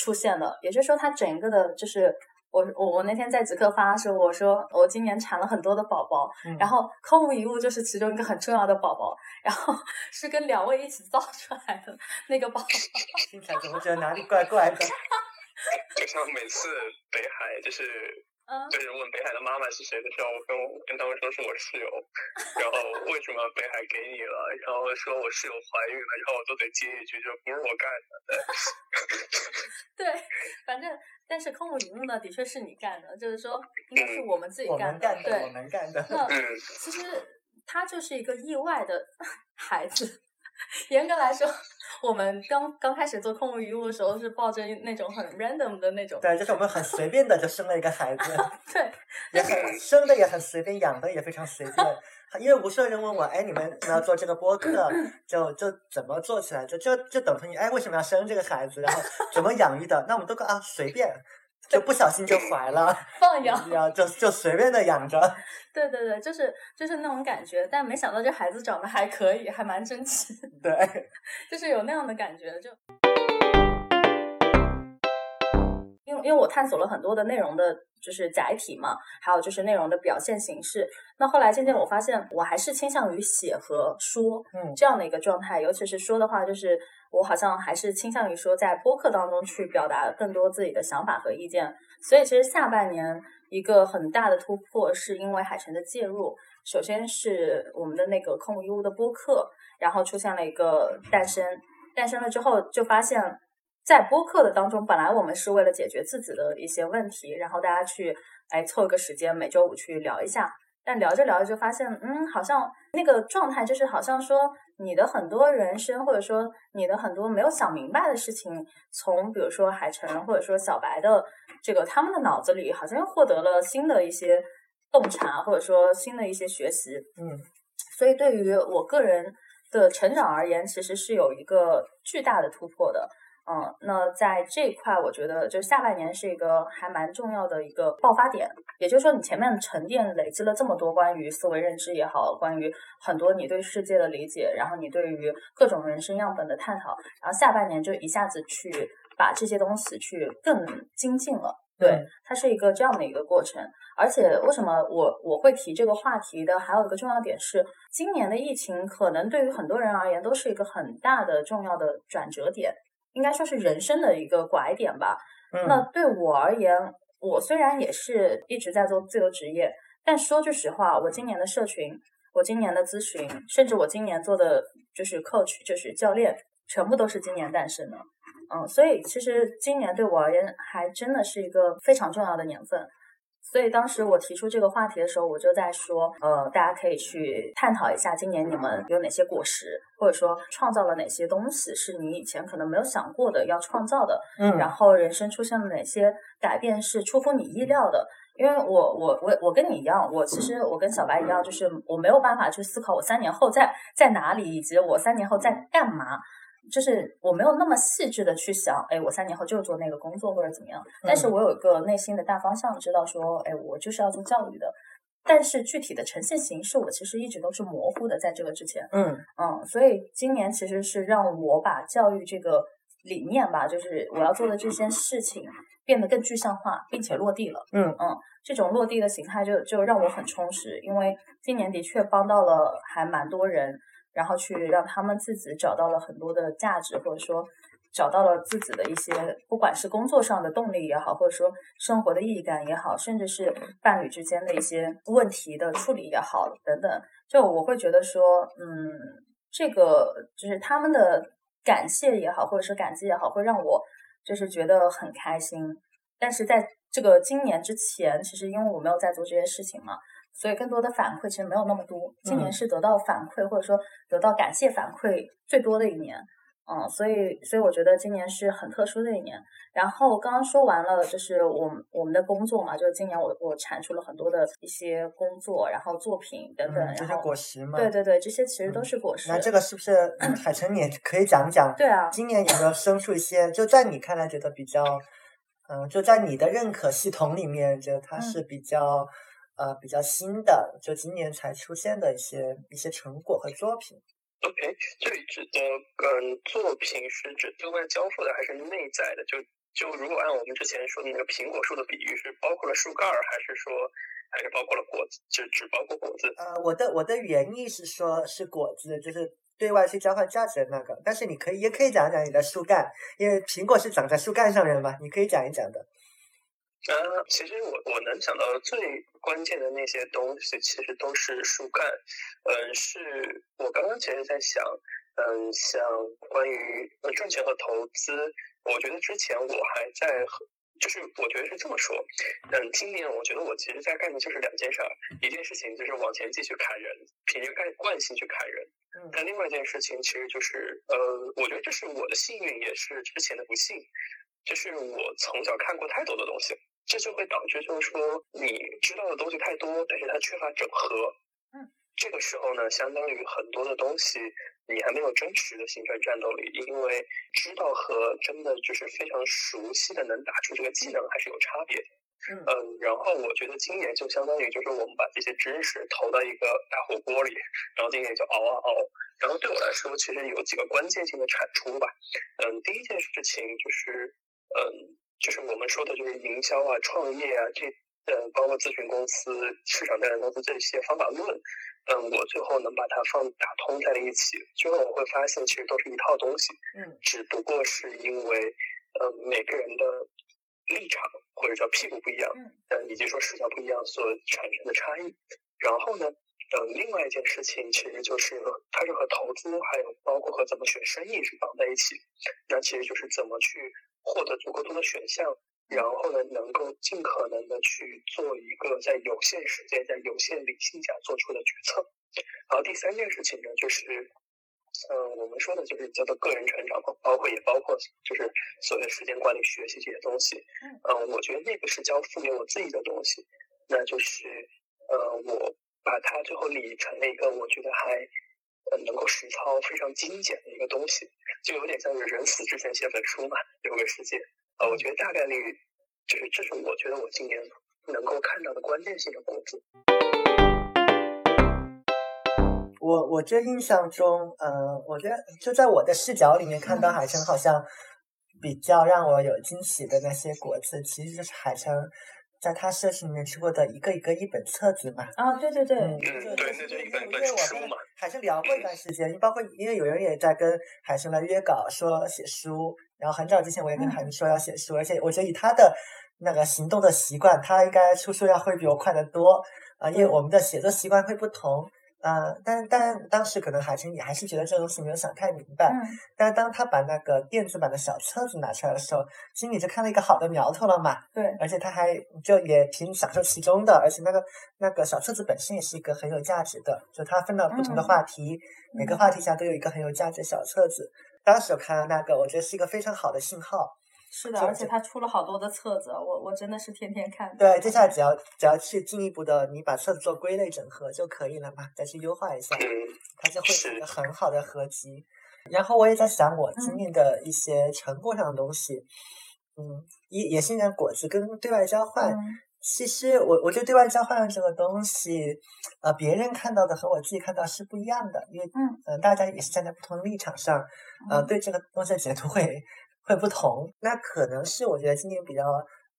Speaker 1: 出现了，也就是说，它整个的，就是我我我那天在极客发的时候，我说我今年产了很多的宝宝，然后空无一物就是其中一个很重要的宝宝，然后 [laughs] 是跟两位一起造出来的那个宝宝。[laughs]
Speaker 2: 听起来怎么觉得哪里怪怪的？[laughs]
Speaker 3: 就像每次北海就是。就是问北海的妈妈是谁的时候，我跟我跟他们说是我室友，[laughs] 然后为什么北海给你了，然后说我室友怀孕了，然后我都得接一句，就不是我干的。
Speaker 1: 对，[laughs] 反正但是空无一物呢，的确是你干的，就是说应该是我们自己干
Speaker 2: 的，
Speaker 1: 对，
Speaker 2: 我们干的。
Speaker 1: 那其实他就是一个意外的 [laughs] 孩子。严格来说，我们刚刚开始做空无一物的时候，是抱着那种很 random 的那种。
Speaker 2: 对，就是我们很随便的就生了一个孩子。[laughs]
Speaker 1: 对，
Speaker 2: 也很生的也很随便，养的也非常随便。因为无数人问我，哎，你们要做这个播客？就就怎么做起来？就就就等同于，哎，为什么要生这个孩子？然后怎么养育的？那我们都啊，随便。就不小心就怀了，
Speaker 1: 放养，
Speaker 2: 就就随便的养着。[laughs]
Speaker 1: 对对对，就是就是那种感觉，但没想到这孩子长得还可以，还蛮争气。
Speaker 2: 对，[laughs]
Speaker 1: 就是有那样的感觉，就因为因为我探索了很多的内容的，就是载体嘛，还有就是内容的表现形式。那后来渐渐我发现，我还是倾向于写和说，
Speaker 2: 嗯，
Speaker 1: 这样的一个状态，尤其是说的话，就是。我好像还是倾向于说，在播客当中去表达更多自己的想法和意见。所以，其实下半年一个很大的突破，是因为海城的介入。首先是我们的那个空无一物的播客，然后出现了一个诞生。诞生了之后，就发现，在播客的当中，本来我们是为了解决自己的一些问题，然后大家去哎凑一个时间，每周五去聊一下。但聊着聊着就发现，嗯，好像那个状态就是好像说你的很多人生，或者说你的很多没有想明白的事情，从比如说海晨或者说小白的这个他们的脑子里，好像又获得了新的一些洞察，或者说新的一些学习。
Speaker 2: 嗯，
Speaker 1: 所以对于我个人的成长而言，其实是有一个巨大的突破的。嗯，那在这一块，我觉得就下半年是一个还蛮重要的一个爆发点。也就是说，你前面沉淀累积了这么多关于思维认知也好，关于很多你对世界的理解，然后你对于各种人生样本的探讨，然后下半年就一下子去把这些东西去更精进了。对，它是一个这样的一个过程。而且，为什么我我会提这个话题的？还有一个重要点是，今年的疫情可能对于很多人而言都是一个很大的重要的转折点，应该说是人生的一个拐点吧。那对我而言，我虽然也是一直在做自由职业，但说句实话，我今年的社群，我今年的咨询，甚至我今年做的就是 coach，就是教练，全部都是今年诞生的。嗯，所以其实今年对我而言还真的是一个非常重要的年份。所以当时我提出这个话题的时候，我就在说，呃，大家可以去探讨一下今年你们有哪些果实，或者说创造了哪些东西是你以前可能没有想过的要创造的。
Speaker 2: 嗯，
Speaker 1: 然后人生出现了哪些改变是出乎你意料的？因为我我我我跟你一样，我其实我跟小白一样，就是我没有办法去思考我三年后在在哪里，以及我三年后在干嘛。就是我没有那么细致的去想，哎，我三年后就是做那个工作或者怎么样。但是我有一个内心的大方向，知道说，哎，我就是要做教育的。但是具体的呈现形式，我其实一直都是模糊的，在这个之前。
Speaker 2: 嗯
Speaker 1: 嗯，所以今年其实是让我把教育这个理念吧，就是我要做的这件事情变得更具象化，并且落地了。
Speaker 2: 嗯
Speaker 1: 嗯，这种落地的形态就就让我很充实，因为今年的确帮到了还蛮多人。然后去让他们自己找到了很多的价值，或者说找到了自己的一些，不管是工作上的动力也好，或者说生活的意义感也好，甚至是伴侣之间的一些问题的处理也好，等等，就我会觉得说，嗯，这个就是他们的感谢也好，或者是感激也好，会让我就是觉得很开心。但是在这个今年之前，其实因为我没有在做这些事情嘛。所以更多的反馈其实没有那么多。今年是得到反馈或者说得到感谢反馈最多的一年，嗯，所以所以我觉得今年是很特殊的一年。然后刚刚说完了，就是我们我们的工作嘛，就是今年我我产出了很多的一些工作，然后作品等等，
Speaker 2: 这些果实嘛。
Speaker 1: 对对对，这些其实都是果实。
Speaker 2: 那这个是不是海晨你可以讲讲？
Speaker 1: 对啊，
Speaker 2: 今年有没有生出一些，就在你看来觉得比较，嗯，就在你的认可系统里面，觉得它是比较。呃，比较新的，就今年才出现的一些一些成果和作品。
Speaker 3: OK，这里指的嗯作品是指对外交付的还是内在的？就就如果按我们之前说的那个苹果树的比喻，是包括了树干儿，还是说还是包括了果子？就只包括果子？
Speaker 2: 呃，我的我的原意是说，是果子，就是对外去交换价值的那个。但是你可以也可以讲讲你的树干，因为苹果是长在树干上面嘛，你可以讲一讲的。
Speaker 3: 啊，其实我我能想到最关键的那些东西，其实都是树干。嗯，是我刚刚其实在想，嗯，像关于赚钱和投资，我觉得之前我还在，就是我觉得是这么说。嗯，今年我觉得我其实在干的就是两件事儿，一件事情就是往前继续砍人，凭着干惯性去砍人。
Speaker 2: 嗯，
Speaker 3: 但另外一件事情其实就是，呃，我觉得这是我的幸运，也是之前的不幸，就是我从小看过太多的东西。这就会导致，就是说你知道的东西太多，但是它缺乏整合。
Speaker 1: 嗯，
Speaker 3: 这个时候呢，相当于很多的东西你还没有真实的形成战斗力，因为知道和真的就是非常熟悉的能打出这个技能还是有差别的。
Speaker 1: 嗯，
Speaker 3: 然后我觉得今年就相当于就是我们把这些知识投到一个大火锅里，然后今年就熬啊熬。然后对我来说，其实有几个关键性的产出吧。嗯，第一件事情就是，嗯。就是我们说的，就是营销啊、创业啊，这呃，包括咨询公司、市场调研公司这些方法论，嗯，我最后能把它放打通在了一起，最后我会发现，其实都是一套东西，
Speaker 1: 嗯，
Speaker 3: 只不过是因为，呃，每个人的立场或者叫屁股不一样，
Speaker 1: 嗯，
Speaker 3: 以及说视角不一样所产生的差异。然后呢，嗯，另外一件事情其实就是它是和投资还有包括和怎么选生意是绑在一起，那其实就是怎么去。获得足够多的选项，然后呢，能够尽可能的去做一个在有限时间、在有限理性下做出的决策。然后第三件事情呢，就是，嗯，我们说的就是叫做个人成长，包括也包括就是所谓的时间管理、学习这些东西。嗯，我觉得那个是交付给我自己的东西，那就是，呃，我把它最后理成了一个我觉得还。呃，能够实操非常精简的一个东西，就有点像是人死之前写本书嘛，留给世界。呃，我觉得大概率就是这是我觉得我今年能够看到的关键性的果子。
Speaker 2: 我我这印象中，呃，我觉得就在我的视角里面看到海生好像比较让我有惊喜的那些果子，其实就是海城在他社群里面出过的一个一个一本册子嘛。
Speaker 1: 啊，对对对，
Speaker 3: 对，那就一本
Speaker 2: 因为我
Speaker 3: 本书
Speaker 2: 跟
Speaker 3: 嘛。
Speaker 2: 海生聊过一段时间，包括因为有人也在跟海生来约稿说写书，然后很早之前我也跟
Speaker 1: 嗯
Speaker 2: 海生说要写书，而且我觉得以他的那个行动的习惯，他应该出书要会比我快得多啊、因为我们的写作习惯会不同。啊、但但当时可能海清也还是觉得这个东西没有想太明白，
Speaker 1: 嗯
Speaker 2: 但是当他把那个电子版的小册子拿出来的时候，其实你就看到一个好的苗头了嘛。
Speaker 1: 对，
Speaker 2: 而且他还就也挺享受其中的，而且那个那个小册子本身也是一个很有价值的，就它分了不同的
Speaker 1: 嗯
Speaker 2: 话题，每个话题下都有一个很有价值的小册子。当时我看到那个，我觉得是一个非常好的信号。
Speaker 1: 是的，而且他出了好多的册子，我我真的是天天看。
Speaker 2: 对，接下来只要只要去进一步的，你把册子做归类整合就可以了嘛，再去优化一下，
Speaker 3: 嗯，
Speaker 2: 它就会是一个很好的合集。然后我也在想我今
Speaker 1: 嗯
Speaker 2: 年的一些成果上的东西，嗯，也也是讲果子跟对外交换。
Speaker 1: 嗯
Speaker 2: 其实我我觉得对外交换这个东西，呃，别人看到的和我自己看到是不一样的，因为
Speaker 1: 嗯
Speaker 2: 呃，大家也是站在不同的立场上，呃，对这个东西的解读会会不同。那可能是我觉得今年比较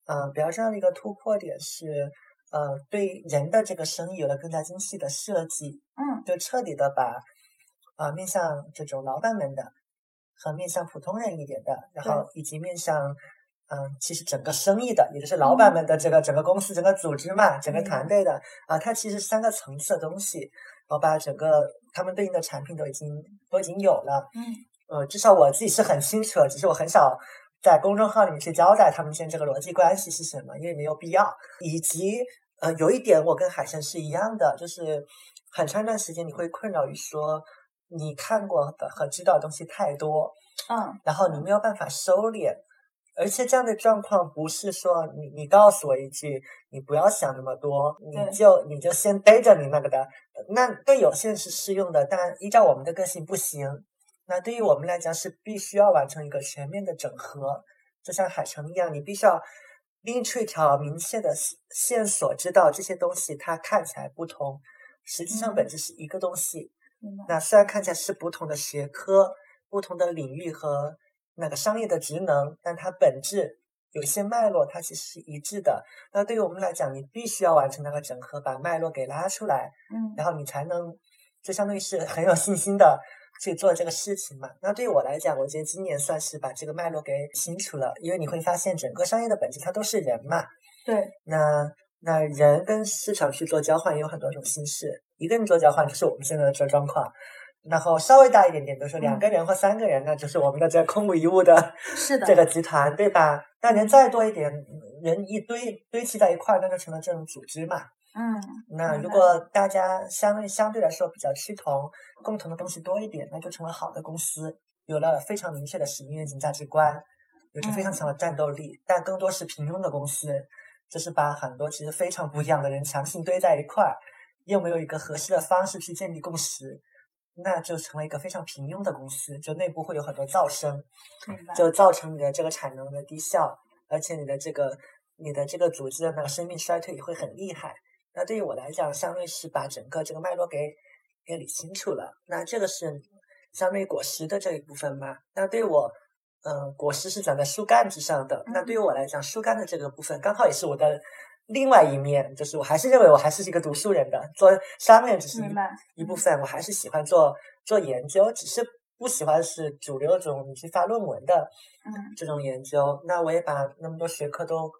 Speaker 2: 呃比较重要的一个突破点是，呃，对人的这个生意有了更加精细的设计，
Speaker 1: 嗯。
Speaker 2: 就彻底的把啊、面向这种老板们的和面向普通人一点的，然后以及面向嗯，其实整个生意的，也就是老板们的这个整个公司、整个组织嘛，整个团队的啊，它其实三个层次的东西，我把整个他们对应的产品都已经都已经有了。
Speaker 1: 嗯
Speaker 2: 呃，至少我自己是很清楚的，只是我很少在公众号里面去交代他们之间这个逻辑关系是什么，因为没有必要。以及呃，有一点我跟海生是一样的，就是很长一段时间你会困扰于说你看过的和知道的东西太多，
Speaker 1: 嗯
Speaker 2: 然后你没有办法收敛。而且这样的状况不是说你你告诉我一句你不要想那么多，你就你就先背着你那个的，那对有些人是适用的，但依照我们的个性不行。那对于我们来讲是必须要完成一个全面的整合，就像海城一样，你必须要拎出一条明确的线线索，知道这些东西它看起来不同，实际上
Speaker 1: 嗯
Speaker 2: 本质是一个东西。那虽然看起来是不同的学科、不同的领域和那个商业的职能，但它本质有一些脉络，它其实是一致的。那对于我们来讲，你必须要完成那个整合，把脉络给拉出来，
Speaker 1: 嗯
Speaker 2: 然后你才能，就相当于是很有信心的去做这个事情嘛。那对于我来讲，我觉得今年算是把这个脉络给清楚了，因为你会发现整个商业的本质它都是人嘛。
Speaker 1: 对
Speaker 2: 那那人跟市场去做交换也有很多种形式，一个人做交换就是我们现在的这个状况，然后稍微大一点点，比如说两个人或三个人，那就是我们的这空无一物的
Speaker 1: 是的
Speaker 2: 这个集团，对吧？那人再多一点，人一堆堆砌在一块儿，那就成了这种组织嘛。
Speaker 1: 嗯
Speaker 2: 那如果大家相对相对来说比较趋同，共同的东西多一点，那就成了好的公司，有了非常明确的使命、愿景、价值观，有着非常强的战斗力。但更多是平庸的公司，就是把很多其实非常不一样的人强行堆在一块儿，又没有一个合适的方式去建立共识，那就成了一个非常平庸的公司，就内部会有很多噪声。就造成你的这个产能的低效，而且你的这个你的这个组织的那个生命衰退也会很厉害。那对于我来讲，相当于是把整个这个脉络给给理清楚了。那这个是相对于果实的这一部分嘛？那对于我，嗯、果实是长在树干之上的。那对于我来讲，树干的这个部分刚好也是我的另外一面，就是我还是认为我还是一个读书人的，做商人只是一一部分，我还是喜欢做做研究，只是不喜欢是主流这种你去发论文的
Speaker 1: 嗯
Speaker 2: 这种研究。那我也把那么多学科都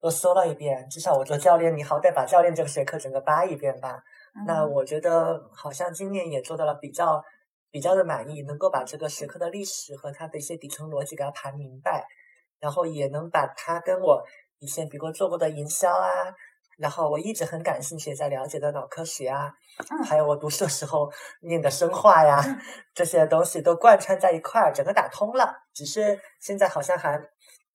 Speaker 2: 都搜了一遍，至少我做教练，你好歹把教练这个学科整个扒一遍吧。那
Speaker 1: 嗯
Speaker 2: 我觉得好像今年也做到了比较比较的满意，能够把这个学科的历史和它的一些底层逻辑给它盘明白，然后也能把它跟我以前比如说做过的营销啊，然后我一直很感兴趣在了解的脑科学啊，
Speaker 1: 嗯
Speaker 2: 还有我读书的时候念的生化呀，
Speaker 1: 嗯 [laughs]
Speaker 2: 这些东西都贯穿在一块儿，整个打通了。只是现在好像还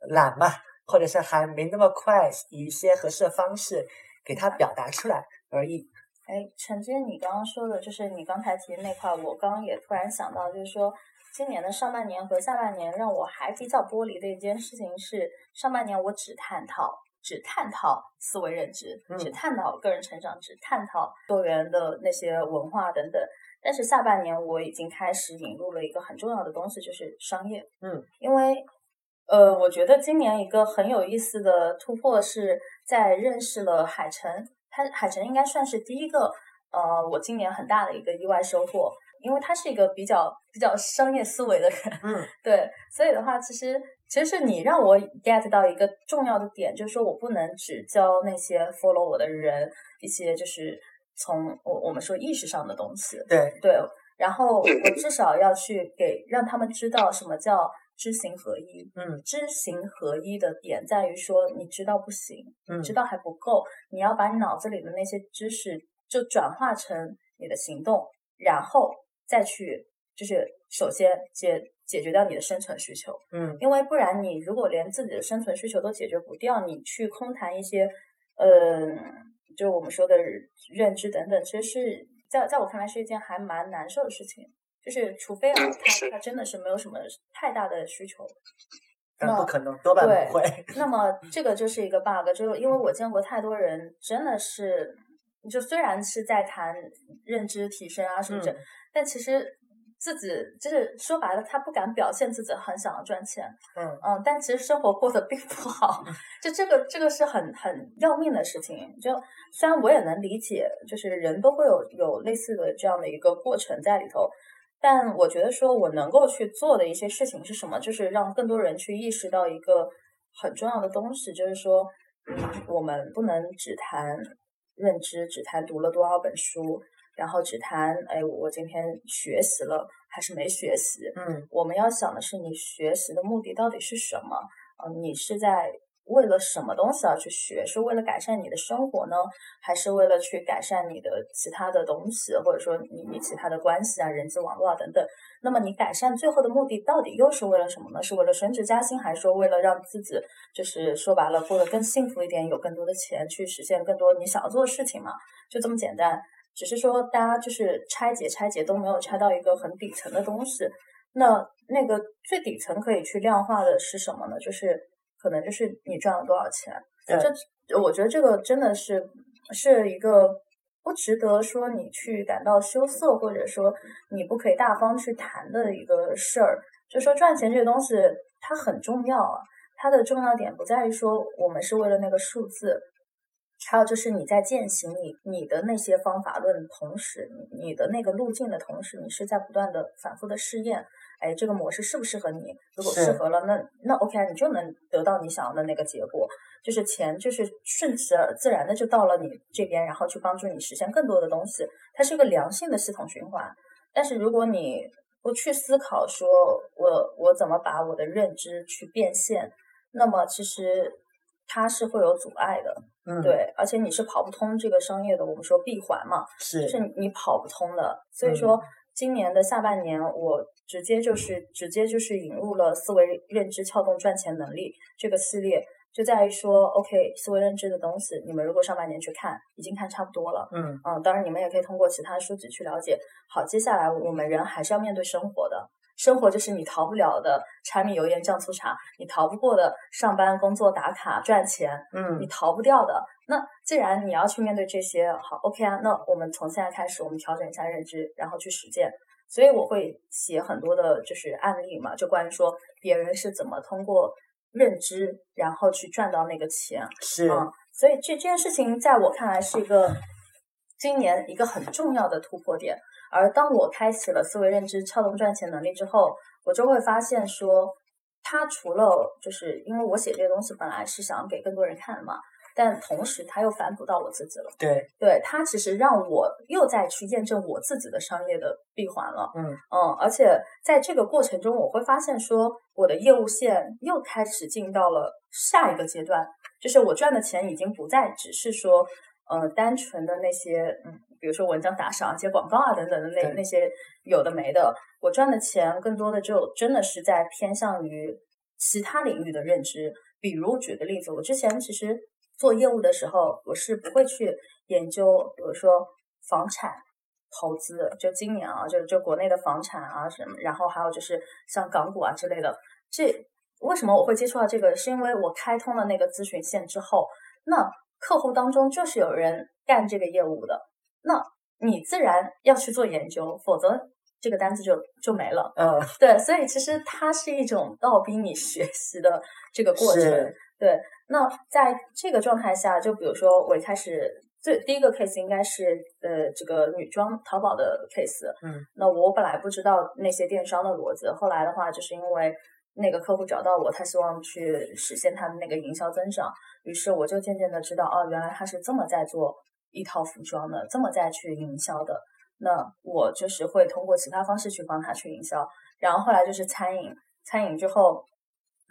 Speaker 2: 懒嘛，或者是还没那么快，以一些合适的方式给它表达出来而已。
Speaker 1: 哎，承接你刚刚说的，就是你刚才提的那块，我刚刚也突然想到，就是说，今年的上半年和下半年让我还比较剥离的一件事情是，上半年我只探讨。只探讨思维认知，只
Speaker 2: 嗯
Speaker 1: 探讨个人成长，只探讨多元的那些文化等等。但是下半年我已经开始引入了一个很重要的东西，就是商业。
Speaker 2: 嗯，
Speaker 1: 因为呃，我觉得今年一个很有意思的突破是在认识了海晨，他海晨应该算是第一个，呃，我今年很大的一个意外收获，因为他是一个比较比较商业思维的人，
Speaker 2: 嗯，[laughs]
Speaker 1: 对，所以的话，其实其实是你让我 get 到一个重要的点，就是说我不能只教那些 follow 我的人一些就是从我我们说意识上的东西，
Speaker 2: 对，
Speaker 1: 对，然后我至少要去给让他们知道什么叫知行合一。
Speaker 2: 嗯
Speaker 1: 知行合一的点在于说，你知道不行，
Speaker 2: 嗯
Speaker 1: 知道还不够，你要把你脑子里的那些知识就转化成你的行动，然后再去就是首先解解决掉你的生存需求，
Speaker 2: 嗯
Speaker 1: 因为不然你如果连自己的生存需求都解决不掉，你去空谈一些，呃，就我们说的认知等等，其实是在在我看来是一件还蛮难受的事情。就是除非啊，
Speaker 3: 嗯
Speaker 1: 他他真的是没有什么太大的需求，
Speaker 2: 但不可能，多半不会。
Speaker 1: 那么这个就是一个 bug，就是因为我见过太多人真的是，就虽然是在谈认知提升啊什么的，
Speaker 2: 嗯
Speaker 1: 但其实自己就是说白了，他不敢表现自己很想要赚钱，
Speaker 2: 嗯
Speaker 1: 嗯，但其实生活过得并不好，[laughs] 就这个这个是很很要命的事情。就虽然我也能理解，就是人都会有有类似的这样的一个过程在里头，但我觉得说我能够去做的一些事情是什么，就是让更多人去意识到一个很重要的东西，就是说，嗯，我们不能只谈认知，只谈读了多少本书。然后只谈，哎，我今天学习了还是没学习？
Speaker 2: 嗯
Speaker 1: 我们要想的是，你学习的目的到底是什么？嗯、你是在为了什么东西而去学？是为了改善你的生活呢，还是为了去改善你的其他的东西，或者说你你其他的关系啊、人际网络啊等等？那么你改善最后的目的到底又是为了什么呢？是为了升职加薪，还是说为了让自己就是说白了过得更幸福一点，有更多的钱去实现更多你想要做的事情嘛？就这么简单。只是说大家就是拆解拆解都没有拆到一个很底层的东西。那那个最底层可以去量化的是什么呢？就是可能就是你赚了多少钱。
Speaker 2: 对
Speaker 1: 这我觉得这个真的是是一个不值得说你去感到羞涩，或者说你不可以大方去谈的一个事儿。就说赚钱这个东西它很重要啊，它的重要点不在于说我们是为了那个数字。还有就是你在践行你你的那些方法论的同时，你你的那个路径的同时，你是在不断的反复的试验，哎，这个模式适不适合你？如果适合了，那那 OK，你就能得到你想要的那个结果，就是钱就是顺其而自然的就到了你这边，然后去帮助你实现更多的东西，它是一个良性的系统循环。但是如果你不去思考说我我怎么把我的认知去变现，那么其实它是会有阻碍的。
Speaker 2: 嗯，，
Speaker 1: 对，而且你是跑不通这个商业的，我们说闭环嘛，
Speaker 2: 是就
Speaker 1: 是你跑不通的。所以
Speaker 2: 嗯
Speaker 1: 说，今年的下半年，我直接就是直接就是引入了思维认知撬动赚钱能力这个系列，就在于说，OK，思维认知的东西，你们如果上半年去看，已经看差不多了。
Speaker 2: 嗯
Speaker 1: 嗯，当然你们也可以通过其他书籍去了解。好，接下来我们人还是要面对生活的，生活就是你逃不了的柴米油盐酱醋茶，你逃不过的上班工作打卡赚钱，嗯你
Speaker 2: 嗯
Speaker 1: 逃不掉的。那既然你要去面对这些，好，OK 啊，那我们从现在开始，我们调整一下认知，然后去实践。所以我会写很多的就是案例嘛，就关于说别人是怎么通过认知，然后去赚到那个钱。
Speaker 2: 是
Speaker 1: 嗯，所以这这件事情在我看来是一个今年一个很重要的突破点。而当我开启了思维认知撬动赚钱能力之后，我就会发现说，它除了就是因为我写这些东西本来是想给更多人看的嘛，但同时它又反哺到我自己了。
Speaker 2: 对，
Speaker 1: 对它其实让我又再去验证我自己的商业的闭环了。
Speaker 2: 嗯
Speaker 1: 嗯，而且在这个过程中，我会发现说，我的业务线又开始进到了下一个阶段，就是我赚的钱已经不再只是说，呃，单纯的那些，嗯，比如说文章打赏、接广告啊等等的那那些有的没的，我赚的钱更多的就真的是在偏向于其他领域的认知。比如举个例子，我之前其实做业务的时候，我是不会去研究，比如说房产。投资就今年啊，就就国内的房产啊什么，然后还有就是像港股啊之类的。这为什么我会接触到这个？是因为我开通了那个咨询线之后，那客户当中就是有人干这个业务的，那你自然要去做研究，否则这个单子就就没了。
Speaker 2: 嗯，
Speaker 1: 对，所以其实它是一种倒逼你学习的这个过程。对，那在这个状态下，就比如说我一开始最第一个 case 应该是呃这个女装淘宝的 case，
Speaker 2: 嗯，
Speaker 1: 那我本来不知道那些电商的逻辑，后来的话就是因为那个客户找到我，他希望去实现他的那个营销增长，于是我就渐渐的知道，哦，原来他是这么在做一套服装的，这么在去营销的。那我就是会通过其他方式去帮他去营销，然后后来就是餐饮，餐饮之后，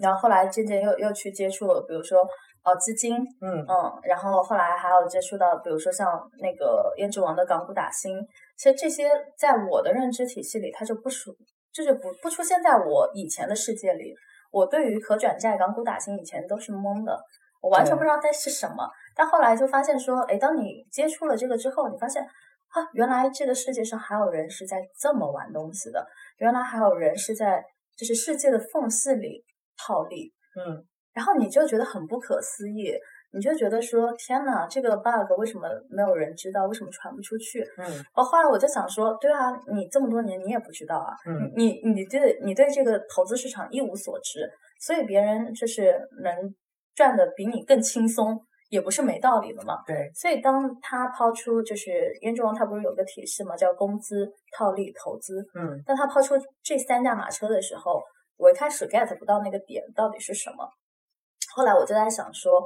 Speaker 1: 然后后来渐渐又又去接触了，比如说哦资金，
Speaker 2: 嗯
Speaker 1: 嗯，然后后来还有接触到，比如说像那个胭脂王的港股打新，其实这些在我的认知体系里，它就不属，就是不不出现在我以前的世界里。我对于可转债、港股打新以前都是懵的，我完全不知道它是什么。但后来就发现说，哎，当你接触了这个之后，你发现啊，原来这个世界上还有人是在这么玩东西的，原来还有人是在就是世界的缝隙里套利。
Speaker 2: 嗯，
Speaker 1: 然后你就觉得很不可思议，你就觉得说天呐，这个 bug 为什么没有人知道？为什么传不出去？
Speaker 2: 嗯
Speaker 1: 哦，后来我就想说，对啊，你这么多年你也不知道啊，
Speaker 2: 嗯
Speaker 1: 你你对你对这个投资市场一无所知，所以别人就是能赚的比你更轻松，也不是没道理的嘛。
Speaker 2: 对，
Speaker 1: 所以当他抛出就是燕之王，他不是有个体系嘛，叫工资、套利、投资。
Speaker 2: 嗯
Speaker 1: 当他抛出这三驾马车的时候，我一开始 get 不到那个点到底是什么。后来我就在想说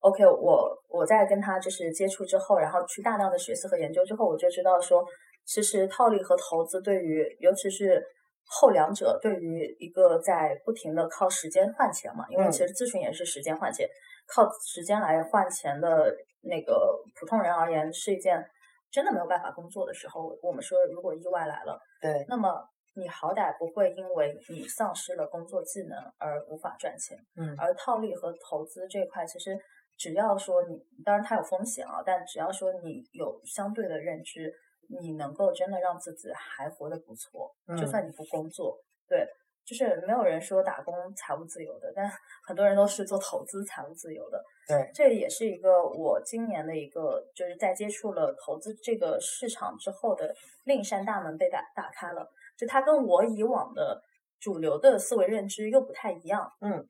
Speaker 1: ，OK，我我在跟他就是接触之后，然后去大量的学习和研究之后，我就知道说，其实套利和投资对于，尤其是后两者，对于一个在不停的靠时间换钱嘛，因为
Speaker 2: 嗯
Speaker 1: 其实咨询也是时间换钱，靠时间来换钱的那个普通人而言，是一件真的没有办法工作的时候，我们说如果意外来了。
Speaker 2: 对，
Speaker 1: 那么你好歹不会因为你丧失了工作技能而无法赚钱。
Speaker 2: 嗯
Speaker 1: 而套利和投资这一块，其实只要说你，当然它有风险啊，但只要说你有相对的认知，你能够真的让自己还活得不错，就
Speaker 2: 嗯
Speaker 1: 算你不工作，对。就是没有人说打工财务自由的，但 [laughs] 很多人都是做投资财务自由的。
Speaker 2: 对，
Speaker 1: 这也是一个我今年的一个，就是在接触了投资这个市场之后的另一扇大门被打打开了。就它跟我以往的主流的思维认知又不太一样。
Speaker 2: 嗯，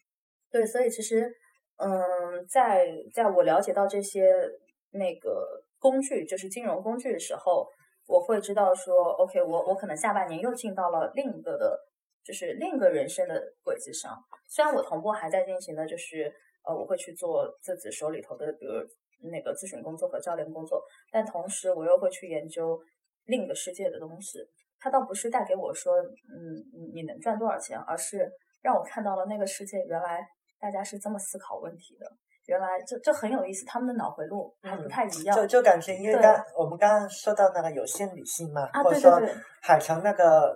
Speaker 1: 对，所以其实，嗯，在在我了解到这些那个工具，就是金融工具的时候，我会知道说，OK，我我可能下半年又进到了另一个的，就是另一个人生的轨迹上。虽然我同步还在进行的，就是呃，我会去做自己手里头的，比如那个咨询工作和教练工作，但同时我又会去研究另一个世界的东西。它倒不是带给我说，嗯，你你能赚多少钱，而是让我看到了那个世界原来大家是这么思考问题的，原来这这很有意思，他们的脑回路还不太一样。
Speaker 2: 就就感觉，因为刚我们刚刚说到那个有限理性嘛，
Speaker 1: 啊
Speaker 2: 或者说海城那个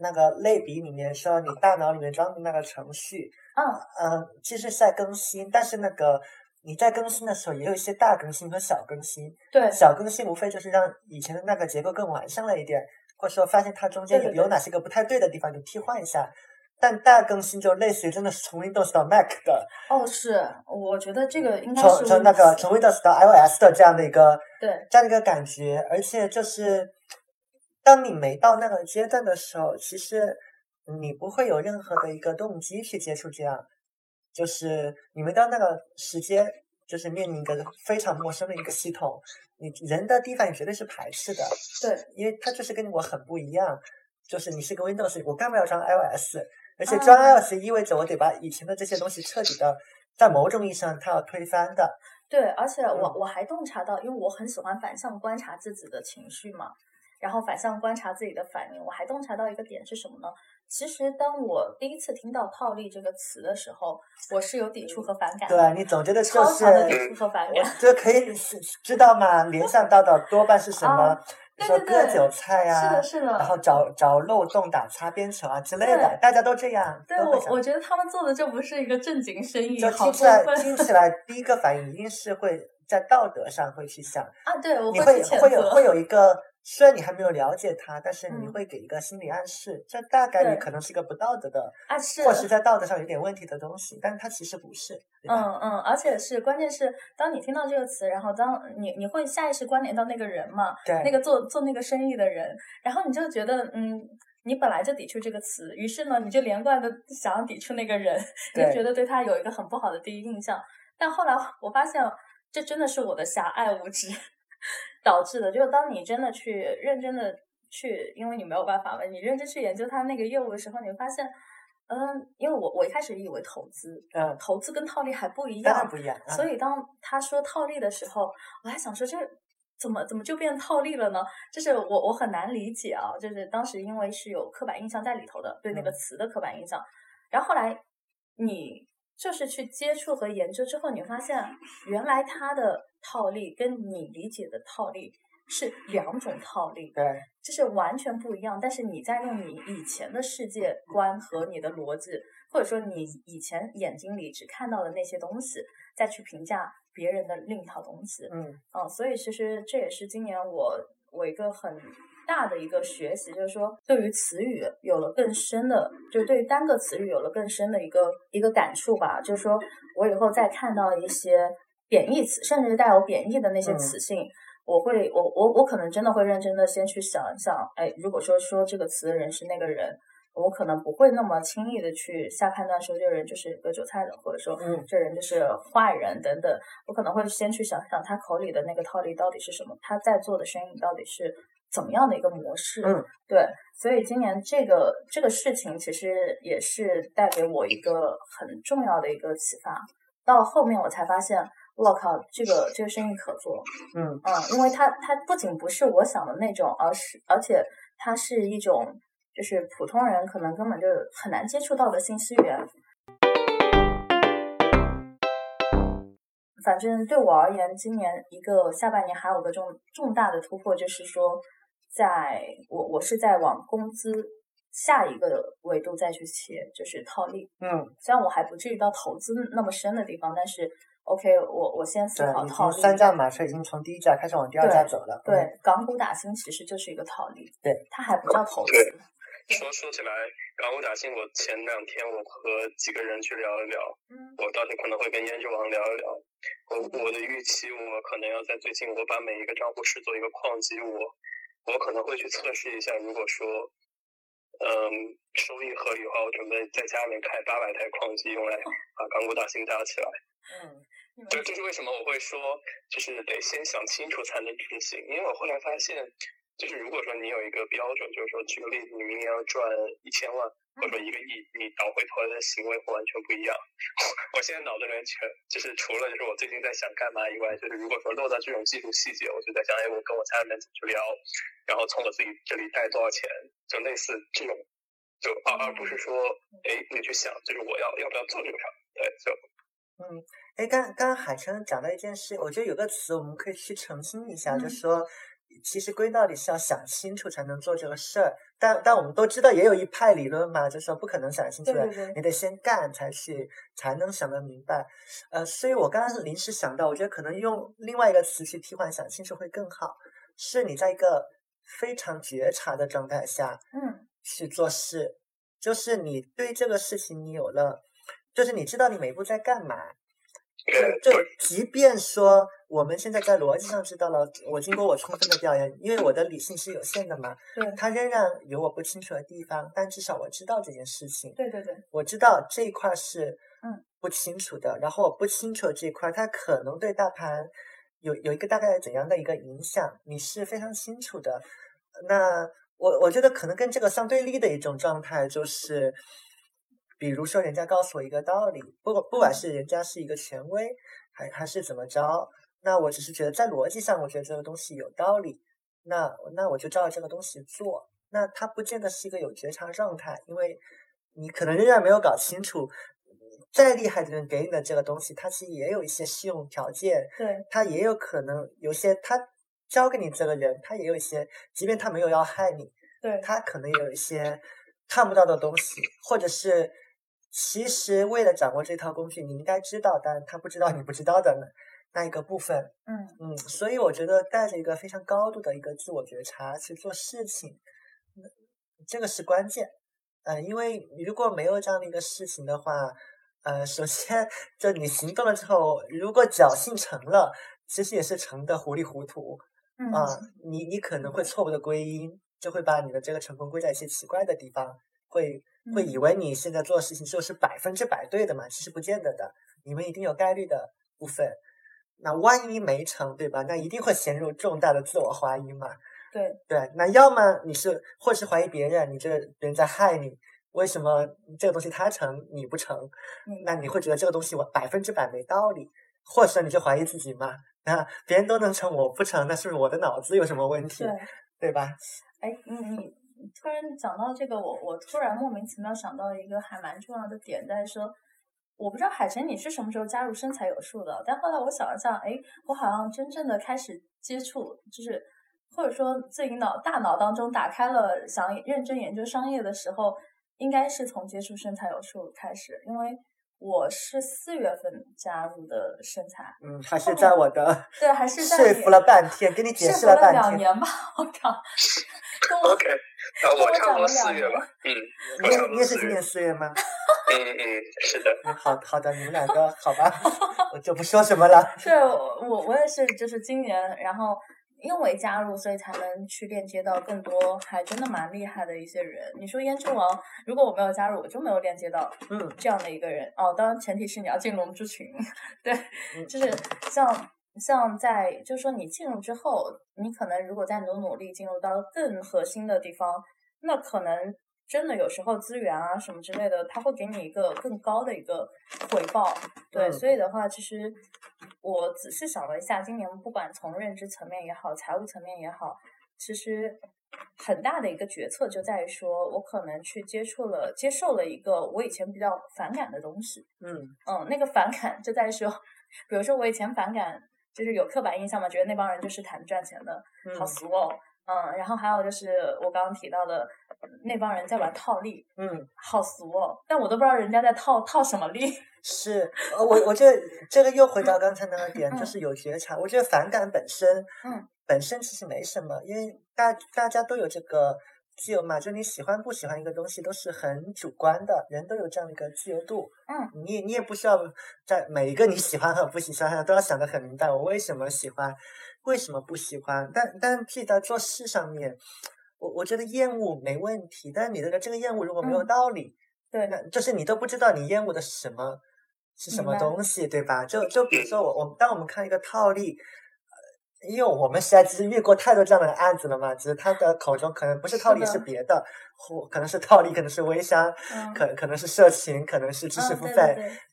Speaker 2: 那个类比里面说，你大脑里面装的那个程序，
Speaker 1: 嗯，
Speaker 2: 嗯，其实是在更新，但是那个你在更新的时候，也有一些大更新和小更新。
Speaker 1: 对
Speaker 2: 小更新无非就是让以前的那个结构更完善了一点，或者说发现它中间有有哪些个不太对的地方，就替换一下。但大更新就类似于真的是从 Windows 到 Mac 的，
Speaker 1: 哦，是，我觉得这个应该
Speaker 2: 从
Speaker 1: 是
Speaker 2: 从那个从 Windows 到 iOS 的这样的一个
Speaker 1: 对。
Speaker 2: 这样的一个感觉，而且就是当你没到那个阶段的时候，其实你不会有任何的一个动机去接触这样，就是你没到那个时间，就是面临一个非常陌生的一个系统，你人的地方你绝对是排斥的，
Speaker 1: 对
Speaker 2: 因为它就是跟我很不一样，就是你是个 Windows，我干嘛要装 iOS？而且
Speaker 1: 啊
Speaker 2: 装 iOS 意味着我得把以前的这些东西彻底的，在某种意义上它要推翻的。
Speaker 1: 对，而且我
Speaker 2: 嗯
Speaker 1: 我还洞察到，因为我很喜欢反向观察自己的情绪嘛，然后反向观察自己的反应，我还洞察到一个点是什么呢？其实当我第一次听到“套利”这个词的时候，我是有抵触和反感的，
Speaker 2: 对你总觉得就是
Speaker 1: 超强的抵触和反感。
Speaker 2: 这可以知道吗？联想到的多半是什么？割韭菜呀、
Speaker 1: 是的，是的。
Speaker 2: 然后找找漏洞打擦边球啊之类的，大家都这样，
Speaker 1: 对我，我觉得他们做的这不是一个正经生意，
Speaker 2: 就听起来听起 [laughs] 来，第一个反应一定是会在道德上会去想，
Speaker 1: 啊！对，我
Speaker 2: 你会
Speaker 1: 会
Speaker 2: 有会有一个虽然你还没有了解他，但是你
Speaker 1: 嗯
Speaker 2: 会给一个心理暗示，这大概率可能是一个不道德的，
Speaker 1: 啊是
Speaker 2: 或是在道德上有点问题的东西，但是它其实不是，
Speaker 1: 嗯嗯，而且是关键是，当你听到这个词，然后当你你会下意识关联到那个人嘛，
Speaker 2: 对，
Speaker 1: 那个做做那个生意的人，然后你就觉得嗯。你本来就抵触这个词，于是呢，你就连贯的想要抵触那个人，你就觉得对他有一个很不好的第一印象。但后来我发现，这真的是我的狭隘无知导致的。就是当你真的去认真的去，因为你没有办法嘛，你认真去研究他那个业务的时候，你会发现，嗯，因为我我一开始以为投资，
Speaker 2: 嗯，
Speaker 1: 投资跟套利还不一样，
Speaker 2: 当然不一样，啊
Speaker 1: 所以当他说套利的时候，我还想说这怎么怎么就变套利了呢？就是我我很难理解啊，就是当时因为是有刻板印象在里头的，对那个
Speaker 2: 嗯
Speaker 1: 词的刻板印象，然后后来你就是去接触和研究之后，你发现原来他的套利跟你理解的套利是两种套利，
Speaker 2: 对，
Speaker 1: 就是完全不一样。但是你在用你以前的世界观和你的逻辑，或者说你以前眼睛里只看到的那些东西，再去评价别人的另一套东西。
Speaker 2: 嗯
Speaker 1: 嗯，所以其实这也是今年我我一个很大的一个学习，就是说对于词语有了更深的，就是对于单个词语有了更深的一个一个感触吧。就是说我以后再看到一些贬义词，甚至是带有贬义的那些
Speaker 2: 嗯
Speaker 1: 词性。我会，我我我可能真的会认真的先去想一想，哎，如果说说这个词的人是那个人，我可能不会那么轻易的去下判断说这个人就是割韭菜的，或者说
Speaker 2: 嗯
Speaker 1: 这人就是坏人等等。我可能会先去想想他口里的那个套利到底是什么，他在做的生意到底是怎么样的一个模式。
Speaker 2: 嗯，
Speaker 1: 对，所以今年这个这个事情其实也是带给我一个很重要的一个启发。到后面我才发现，我靠，这个这个生意可做。
Speaker 2: 嗯
Speaker 1: 嗯，因为它它不仅不是我想的那种，而是而且它是一种就是普通人可能根本就很难接触到的信息源。反正对我而言，今年一个下半年还有个重重大的突破，就是说，在我我是在往工资下一个维度再去切，就是套利。
Speaker 2: 嗯，
Speaker 1: 虽然我还不至于到投资那么深的地方，但是 OK，我我先思考套利。
Speaker 2: 经三驾马车已经从第一驾开始往第二驾走了。嗯，
Speaker 1: 对，港股打新其实就是一个套利，
Speaker 2: 对，
Speaker 1: 它还不叫投资。
Speaker 3: 说说起来，港股打新，我前两天我和几个人去聊一聊，
Speaker 1: 嗯
Speaker 3: 我到时可能会跟胭脂王聊一聊。我我的预期，我可能要在最近，我把每一个账户视作一个矿机，我我可能会去测试一下，如果说，嗯，收益合理的话，我准备在家里面开八百台矿机，用来把港股大新搭起来。
Speaker 1: 嗯，你们
Speaker 3: 对，这是为什么我会说，就是得先想清楚才能执行。因为我后来发现，就是如果说你有一个标准，就是说举个例子，你明年要赚一千万，或者说一个亿，你倒回头来的行为会完全不一样。[laughs] 我现在脑子里面全就是除了就是我最近在想干嘛以外，就是如果说落到这种技术细节，我就在想，哎，我跟我家里面怎么去聊，然后从我自己这里贷多少钱，就类似这种，就而而不是说，哎，你去想，就是我要要不要做这个事儿，对，就。
Speaker 2: 嗯，哎，刚刚刚海生讲到一件事，我觉得有个词我们可以去澄清一下，就
Speaker 1: 嗯。
Speaker 2: 是说，其实归到底是要想清楚才能做这个事儿。但但我们都知道，也有一派理论嘛，就是说不可能想清楚的，
Speaker 1: 对对对
Speaker 2: 你得先干才去才能想得明白。呃，所以我刚刚临时想到，我觉得可能用另外一个词去替换“想清楚”会更好，是你在一个非常觉察的状态下，
Speaker 1: 嗯
Speaker 2: 去做事，就是你对这个事情你有了，就是你知道你每一步在干嘛。[laughs]
Speaker 3: 对
Speaker 2: 就就即便说我们现在在逻辑上知道了，我经过我充分的调研，因为我的理性是有限的嘛，
Speaker 1: 对。
Speaker 2: 它仍然有我不清楚的地方，但至少我知道这件事情，
Speaker 1: 对对对，
Speaker 2: 我知道这一块是
Speaker 1: 嗯。
Speaker 2: 不清楚的，然后我不清楚这一块，它可能对大盘有有一个大概怎样的一个影响，你是非常清楚的。那我我觉得可能跟这个相对立的一种状态就是，比如说人家告诉我一个道理，不不管是人家是一个权威，还还是怎么着，那我只是觉得在逻辑上，我觉得这个东西有道理，那那我就照着这个东西做。那它不见得是一个有觉察状态，因为你可能仍然没有搞清楚，再厉害的人给你的这个东西，它其实也有一些适用条件，
Speaker 1: 对
Speaker 2: 他也有可能有些他教给你这个人，他也有一些，即便他没有要害你，
Speaker 1: 对
Speaker 2: 他可能有一些看不到的东西，或者是其实为了掌握这套工具，你应该知道，但他不知道你不知道的。那一个部分。
Speaker 1: 嗯
Speaker 2: 嗯，所以我觉得带着一个非常高度的一个自我觉察去做事情，那这个是关键。呃，因为如果没有这样的一个事情的话，呃，首先就你行动了之后，如果侥幸成了，其实也是成的糊里糊涂
Speaker 1: 嗯
Speaker 2: 啊、你你可能会错误的归因，就会把你的这个成功归在一些奇怪的地方，会会以
Speaker 1: 嗯
Speaker 2: 为你现在做的事情就是百分之百对的嘛，其实不见得的，你们一定有概率的部分。那万一没成，对吧？那一定会陷入重大的自我怀疑嘛。
Speaker 1: 对，
Speaker 2: 对，那要么你是，或是怀疑别人，你这别人在害你，为什么这个东西他成你不成？那你会觉得这个东西我百分之百没道理，或者你就怀疑自己嘛？那别人都能成，我不成，那是不是我的脑子有什么问题？
Speaker 1: 对。
Speaker 2: 对吧？
Speaker 1: 哎，你你你突然讲到这个，我我突然莫名其妙想到一个还蛮重要的点，在说，我不知道海晨你是什么时候加入身材有数的，但后来我想了想，哎，我好像真正的开始接触，就是或者说自己脑大脑当中打开了想认真研究商业的时候，应该是从接触身材有数开始，因为我是四月份加入的身材，
Speaker 2: 嗯，还是在我的
Speaker 1: 对，还是在
Speaker 2: 说服了半天，给你解释
Speaker 1: 了
Speaker 2: 半天。
Speaker 1: 两年吧，我靠，跟我
Speaker 3: OK，[laughs] 啊，
Speaker 1: 我
Speaker 3: 我差不多四月吧，嗯，
Speaker 2: 你也
Speaker 3: 我差不多
Speaker 2: 你也是今年，四月吗？[laughs]
Speaker 3: 嗯嗯，是的，
Speaker 2: 嗯好好的，你们两个好吧，[laughs] 我就不说什么了。
Speaker 1: 是我我我也是，就是今年，然后因为加入，所以才能去链接到更多还真的蛮厉害的一些人。你说胭脂王，如果我没有加入，我就没有链接到
Speaker 2: 嗯
Speaker 1: 这样的一个人哦。当然，前提是你要进龙之群，对，
Speaker 2: 嗯
Speaker 1: 就是像像在，就是说你进入之后，你可能如果再努努力进入到更核心的地方，那可能真的有时候资源啊什么之类的，它会给你一个更高的一个回报。对，
Speaker 2: 嗯
Speaker 1: 所以的话，其实我仔细想了一下，今年不管从认知层面也好，财务层面也好，其实很大的一个决策就在于说，我可能去接触了、接受了一个我以前比较反感的东西。
Speaker 2: 嗯
Speaker 1: 嗯，那个反感就在于说，比如说我以前反感就是有刻板印象嘛，觉得那帮人就是谈赚钱的，好
Speaker 2: 嗯
Speaker 1: 俗哦。嗯，然后还有就是我刚刚提到的那帮人在玩套利，
Speaker 2: 嗯，
Speaker 1: 好俗哦。但我都不知道人家在套套什么利。[laughs]
Speaker 2: 是，呃，我我觉得这个又回到刚才那个 [laughs] 点，就
Speaker 1: 嗯
Speaker 2: 是有觉察。我觉得反感本身，
Speaker 1: 嗯，
Speaker 2: 本身其实没什么，因为大大家都有这个自由嘛，就你喜欢不喜欢一个东西都是很主观的，人都有这样的一个自由度。
Speaker 1: 嗯，
Speaker 2: 你也你也不需要在每一个你喜欢和不喜欢上 [laughs] 都要想得很明白，我为什么喜欢，为什么不喜欢。但但自己在做事上面，我我觉得厌恶没问题，但是你的这个厌恶如果没有
Speaker 1: 嗯
Speaker 2: 道理，
Speaker 1: 对，
Speaker 2: 那就是你都不知道你厌恶的是什么，是什么东西，对吧？就就比如说我我当我们看一个套利，呃因为我们实在是遇过太多这样的案子了嘛，只是他的口中可能不是套利
Speaker 1: 是
Speaker 2: 别的，或可能是套利，可能是微商，
Speaker 1: 嗯，
Speaker 2: 可可能是色情，可能是知识付费，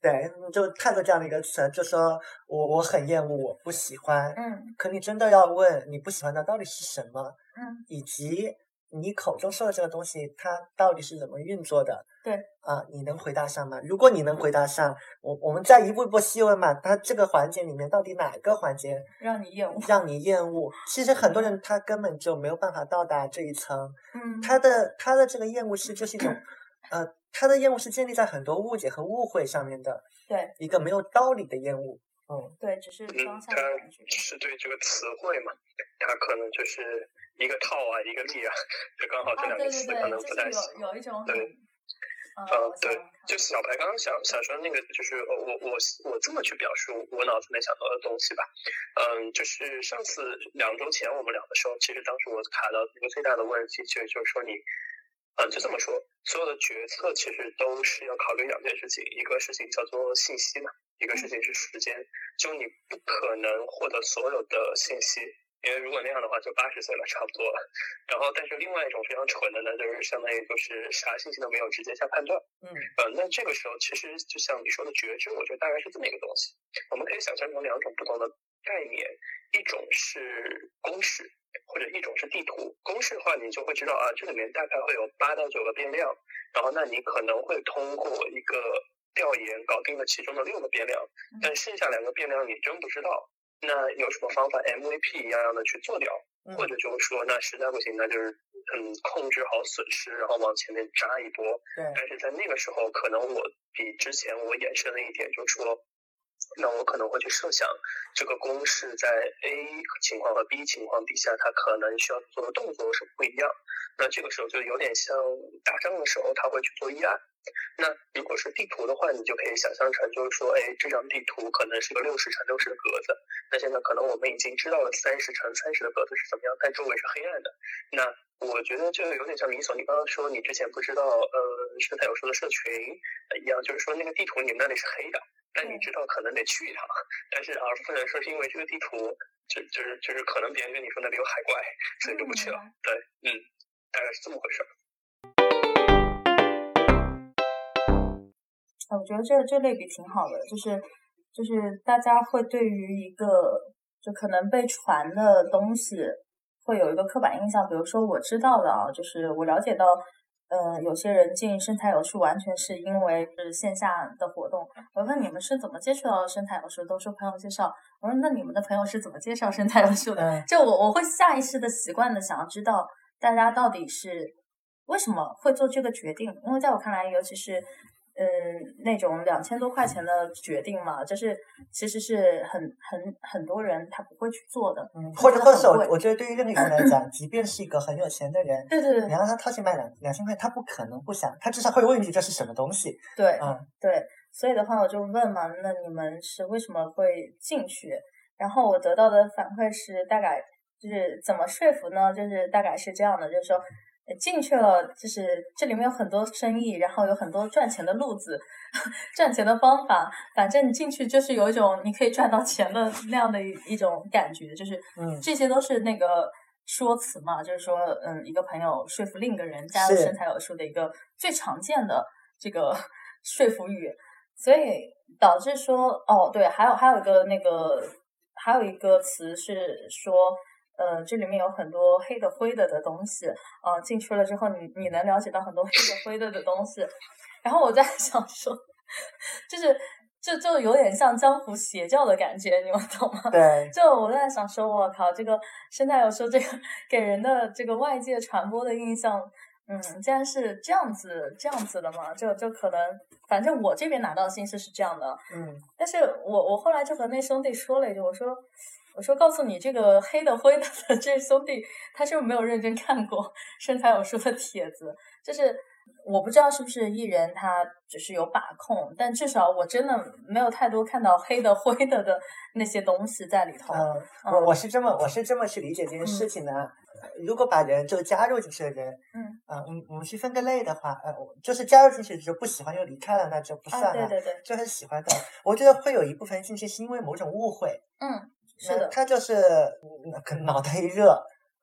Speaker 1: 对对，
Speaker 2: 对，就太多这样的一个词，就说我我很厌恶，我不喜欢。
Speaker 1: 嗯。
Speaker 2: 可你真的要问你不喜欢的到底是什么，
Speaker 1: 嗯，
Speaker 2: 以及你口中说的这个东西，它到底是怎么运作的？
Speaker 1: 对
Speaker 2: 啊，你能回答上吗？如果你能回答上，我我们再一步一步细问嘛，它这个环节里面到底哪个环节
Speaker 1: 让你厌恶。
Speaker 2: 让你厌恶？其实很多人他根本就没有办法到达这一层，
Speaker 1: 嗯，
Speaker 2: 他的他的这个厌恶是就是一种，呃，他的厌恶是建立在很多误解和误会上面的
Speaker 1: 对
Speaker 2: 一个没有道理的厌恶。嗯
Speaker 1: 对，只是
Speaker 3: 嗯
Speaker 1: 当，下的感觉。
Speaker 3: 是对这个词汇嘛，它可能就是一个套啊，一个利啊，[laughs] 就刚好这
Speaker 1: 啊，对对
Speaker 3: 两个词可能不太喜
Speaker 1: 是有有一种很，
Speaker 3: 对
Speaker 1: 嗯，
Speaker 3: 呃对就小白刚刚想想说那个，就是呃我我我这么去表述我脑子里面想到的东西吧，嗯，就是上次两周前我们聊的时候，其实当时我卡到一个最大的问题，其实就是说你，嗯，就这么说，所有的决策其实都是要考虑两件事情，一个事情叫做信息嘛，一个事情是时间，就你不可能获得所有的信息。因为如果那样的话，就八十岁了，差不多了。然后，但是另外一种非常蠢的呢，就是相当于就是啥信息都没有，直接下判断。
Speaker 2: 嗯
Speaker 3: 呃，那这个时候其实就像你说的觉知，我觉得大概是这么一个东西。我们可以想象成两种不同的概念，一种是公式，或者一种是地图。公式的话，你就会知道啊，这里面大概会有八到九个变量，然后那你可能会通过一个调研搞定了其中的六个变量，但剩下两个变量你真不知道。那有什么方法 MVP 一样样的去做掉？
Speaker 2: 嗯
Speaker 3: 或者就是说，那实在不行，那就是嗯控制好损失，然后往前面扎一波。
Speaker 2: 对，
Speaker 3: 但是在那个时候，可能我比之前我延伸了一点，就是说，那我可能会去设想这个公式在 A 情况和 B 情况底下，它可能需要做的动作是不一样。那这个时候就有点像打仗的时候，他会去做预案。那如果是地图的话，你就可以想象成，就是说，哎，这张地图可能是个六十乘六十的格子。那现在可能我们已经知道了三十乘三十的格子是怎么样，但周围是黑暗的。那我觉得就有点像米索，你刚刚说你之前不知道，呃，生态有说的社群一样，就是说那个地图你们那里是黑的，但你知道可能得去一趟。[laughs] 但是而不能说是因为这个地图，就就是就是可能别人跟你说那里有海怪，所以就不去了。对，嗯，大概是这么回事儿。
Speaker 1: 我觉得这这类比挺好的，就是就是大家会对于一个就可能被传的东西会有一个刻板印象，比如说我知道的啊，就是我了解到，呃，有些人进生态有术完全是因为是线下的活动。我问你们是怎么接触到生态有术，都说朋友介绍。我说那你们的朋友是怎么介绍生态有术的？就我我会下意识的习惯的想要知道大家到底是为什么会做这个决定，因为在我看来，尤其是。嗯，那种两千多块钱的决定嘛，就是其实是很很很多人他不会去做的。
Speaker 2: 嗯，或者或者我我觉得对于任何人来讲，即便是一个很有钱的人，
Speaker 1: 对对对，
Speaker 2: 你让他掏钱买两两千块，他不可能不想，他至少会问你这是什么东西。
Speaker 1: 对，
Speaker 2: 嗯，
Speaker 1: 对，所以的话我就问嘛，那你们是为什么会进去？然后我得到的反馈是大概就是怎么说服呢？就是大概是这样的，就是说。进去了，就是这里面有很多生意，然后有很多赚钱的路子，[laughs] 赚钱的方法。反正你进去就是有一种你可以赚到钱的那样的一一种感觉，就是
Speaker 2: 嗯，
Speaker 1: 这些都是那个说辞嘛，就是说，嗯，一个朋友说服另一个人加入身材有术的一个最常见的这个 [laughs] 说服语，所以导致说，哦，对，还有还有一个那个还有一个词是说。呃，这里面有很多黑的、灰的的东西，呃，进去了之后，你你能了解到很多黑的、灰的的东西。然后我在想说，[laughs] 就是就就有点像江湖邪教的感觉，你们懂吗？
Speaker 2: 对。
Speaker 1: 就我在想说，我靠，这个现在有说这个给人的这个外界传播的印象，嗯，竟然是这样子这样子的嘛？就就可能，反正我这边拿到信息是这样的，
Speaker 2: 嗯。
Speaker 1: 但是我我后来就和那兄弟说了一句，我说。我说，告诉你，这个黑的灰的这兄弟，他是不是没有认真看过身材有数的帖子？就是我不知道是不是艺人他只是有把控，但至少我真的没有太多看到黑的灰的的那些东西在里头。
Speaker 2: 嗯，我我是这么我是这么去理解这件事情的。如果把人就加入进去的人，
Speaker 1: 嗯，
Speaker 2: 啊，我们我们去分个类的话，呃，就是加入进去就不喜欢又离开了，那就不算了。
Speaker 1: 对对对，
Speaker 2: 就很喜欢的，我觉得会有一部分进去是因为某种误会。
Speaker 1: 嗯。是的，
Speaker 2: 他就是可能脑袋一热，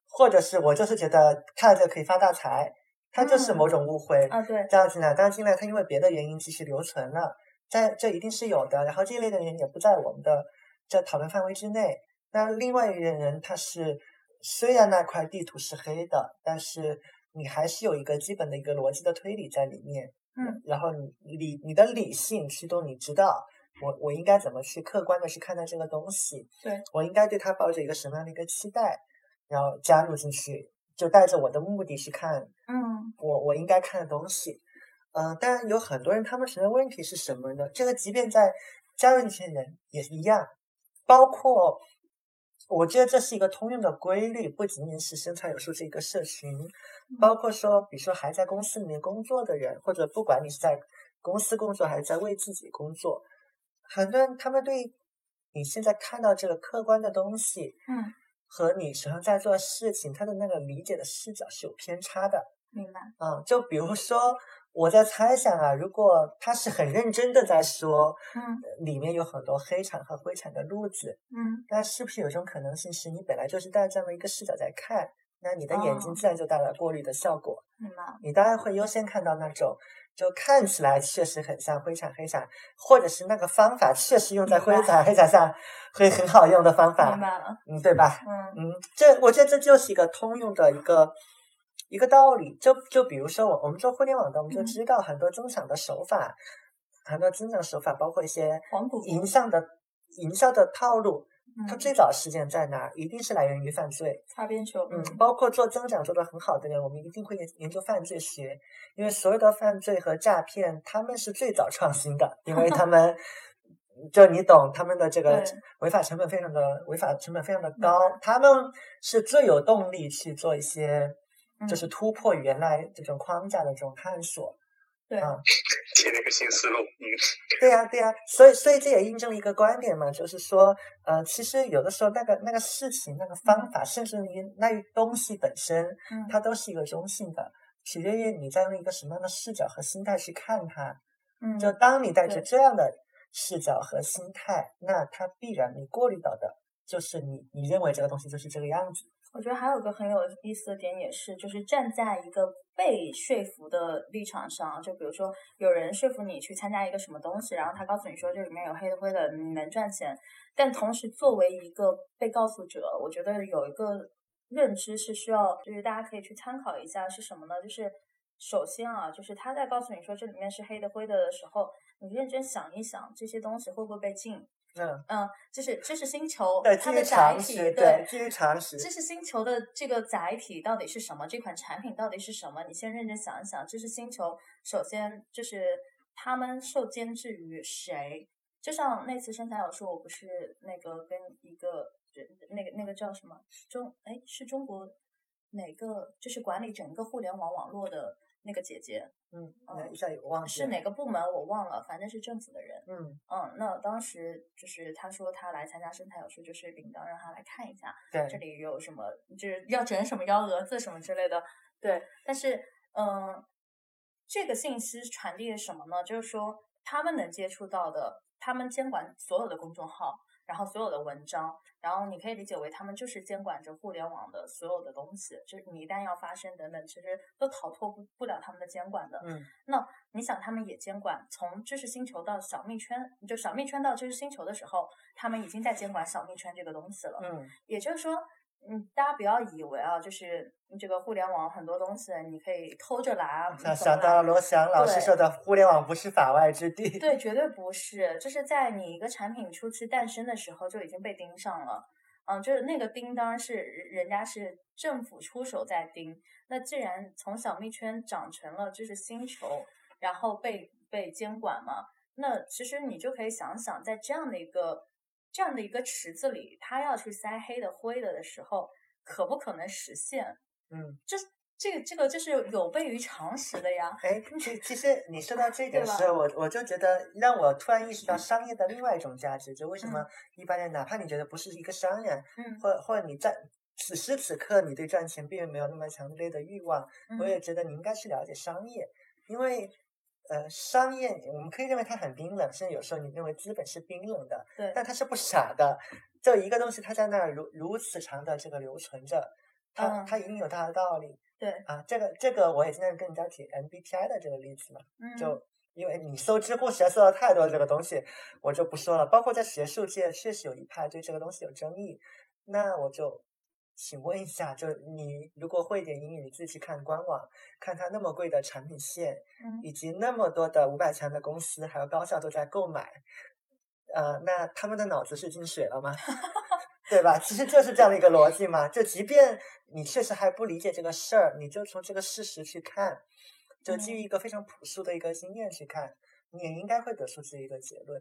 Speaker 2: 或者是我就是觉得看了这个可以发大财，他就是某种误会
Speaker 1: 啊。对，
Speaker 2: 这样进来，当然进来他因为别的原因继续留存了，在这一定是有的。然后这一类的人也不在我们的这讨论范围之内。那另外一类人他是虽然那块地图是黑的，但是你还是有一个基本的一个逻辑的推理在里面。
Speaker 1: 嗯，
Speaker 2: 然后你理你的理性驱动，你知道。我我应该怎么去客观的去看待这个东西？
Speaker 1: 对
Speaker 2: 我应该对他抱着一个什么样的一个期待，然后加入进去，就带着我的目的去看，
Speaker 1: 嗯，
Speaker 2: 我我应该看的东西，嗯，当然有很多人他们存在问题是什么呢？这个即便在加入那些人也是一样，包括我觉得这是一个通用的规律，不仅仅是生产有数这一个社群，包括说，比如说还在公司里面工作的人，或者不管你是在公司工作还是在为自己工作。很多人他们对你现在看到这个客观的东西，
Speaker 1: 嗯，
Speaker 2: 和你实际上在做事情，他的那个理解的视角是有偏差的。
Speaker 1: 明白。
Speaker 2: 嗯，就比如说我在猜想啊，如果他是很认真的在说，
Speaker 1: 嗯，
Speaker 2: 里面有很多黑产和灰产的路子，
Speaker 1: 嗯，
Speaker 2: 那是不是有一种可能性是你本来就是带这样的一个视角在看，那你的眼睛自然就带来过滤的效果。
Speaker 1: 明白。
Speaker 2: 你当然会优先看到那种。就看起来确实很像灰产黑产，或者是那个方法确实用在灰产黑产上会很好用的方法，
Speaker 1: 明白了，
Speaker 2: 嗯，对吧？
Speaker 1: 嗯
Speaker 2: 嗯，这我觉得这就是一个通用的一个一个道理。就就比如说我我们做互联网的，我们就知道很多增长的手法，很多增长手法，包括一些营销的营销的套路。它最早事件在哪？一定是来源于犯罪。
Speaker 1: 擦边球。
Speaker 2: 嗯，包括做增长做得很好的人，我们一定会研研究犯罪学，因为所有的犯罪和诈骗，他们是最早创新的，因为他们 [laughs] 就你懂他们的这个违法成本非常的违法成本非常的高，他们是最有动力去做一些就是
Speaker 1: 嗯
Speaker 2: 突破原来这种框架的这种探索。
Speaker 1: 对。
Speaker 2: 啊
Speaker 3: 接了一个新思路，嗯，[laughs] [laughs]
Speaker 2: 对呀、对呀、所以所以这也印证了一个观点嘛，就是说，呃，其实有的时候那个那个事情、那个方法，甚至于那东西本身，
Speaker 1: 嗯。
Speaker 2: 它都是一个中性的，取决于你在用一个什么样的视角和心态去看它。
Speaker 1: 嗯
Speaker 2: 就当你带着这样的视角和心态，那它必然你过滤到的就是你你认为这个东西就是这个样子。
Speaker 1: 我觉得还有个很有意思的点也是，就是站在一个被说服的立场上，就比如说有人说服你去参加一个什么东西，然后他告诉你说这里面有黑的灰的，你能赚钱，但同时作为一个被告诉者，我觉得有一个认知是需要，就是大家可以去参考一下是什么呢？就是首先啊，就是他在告诉你说这里面是黑的灰的的时候，你认真想一想，这些东西会不会被禁？
Speaker 2: 嗯，
Speaker 1: 嗯，就是知识星球
Speaker 2: 对，
Speaker 1: 它的载
Speaker 2: 常
Speaker 1: 体，
Speaker 2: 识，
Speaker 1: 对，
Speaker 2: 基于常识，
Speaker 1: 知识星球的这个载体到底是什么？这款产品到底是什么？你先认真想一想。知识星球首先就是他们受监制于谁？就像那次生财有说，我不是那个跟一个人那个那个叫什么中哎是中国哪个就是管理整个互联网网络的那个姐姐
Speaker 2: 嗯，
Speaker 1: 嗯
Speaker 2: 一下我忘记
Speaker 1: 是，哪个部门我忘了，反正是政府的人。
Speaker 2: 嗯
Speaker 1: 嗯，那当时就是他说他来参加生态有说，就是领导让他来看一下。
Speaker 2: 对，
Speaker 1: 这里有什么，就是要整什么幺蛾子什么之类的。对，但是嗯，这个信息传递的什么呢？就是说他们能接触到的，他们监管所有的公众号，然后所有的文章，然后你可以理解为他们就是监管着互联网的所有的东西，就是你一旦要发声等等，其实都逃脱不不了他们的监管的。
Speaker 2: 嗯那
Speaker 1: 你想，他们也监管，从知识星球到小蜜圈，就小蜜圈到知识星球的时候，他们已经在监管小蜜圈这个东西了。
Speaker 2: 嗯
Speaker 1: 也就是说，嗯，大家不要以为啊，就是这个互联网很多东西你可以偷着来啊，
Speaker 2: 想想到了罗翔老师说的，互联网不是法外之地。
Speaker 1: 对，绝对不是，就是在你一个产品初期诞生的时候就已经被盯上了。嗯，就是那个盯当然是人家是政府出手在盯。那既然从小蜜圈长成了知识星球，然后被被监管嘛，那其实你就可以想想，在这样的一个这样的一个池子里，他要去塞黑的灰的的时候，可不可能实现？
Speaker 2: 嗯，
Speaker 1: 这个这个就是有悖于常识的呀。
Speaker 2: 哎，其其实你说到这点
Speaker 1: 对吧？
Speaker 2: 时候，我我就觉得让我突然意识到商业的另外一种价值，就为什么
Speaker 1: 嗯。
Speaker 2: 一般人哪怕你觉得不是一个商人，
Speaker 1: 嗯。
Speaker 2: 或或者你在此时此刻你对赚钱并没有那么强烈的欲望，我
Speaker 1: 嗯
Speaker 2: 也。觉得你应该去了解商业，因为呃，商业我们可以认为它很冰冷，甚至有时候你认为资本是冰冷的，
Speaker 1: 对，
Speaker 2: 但它是不傻的。就一个东西，它在那儿如如此长的这个留存着，它
Speaker 1: 嗯
Speaker 2: 它一定有它的道理
Speaker 1: 对，
Speaker 2: 啊。这个这个我也经常跟人家提 MBTI 的这个例子嘛，
Speaker 1: 嗯，
Speaker 2: 就因为你搜知乎实在搜到太多这个东西，我就不说了。包括在学术界，确实有一派对这个东西有争议。那我就请问一下，就你如果会一点英语，你自己去看官网，看它那么贵的产品线，
Speaker 1: 嗯
Speaker 2: 以及那么多的五百强的公司还有高校都在购买，呃，那他们的脑子是进水了吗？[laughs] 对吧？其实就是这样的一个逻辑嘛。就即便你确实还不理解这个事儿，你就从这个事实去看，就基于一个非常朴素的一个经验去看，你也应该会得出这一个结论。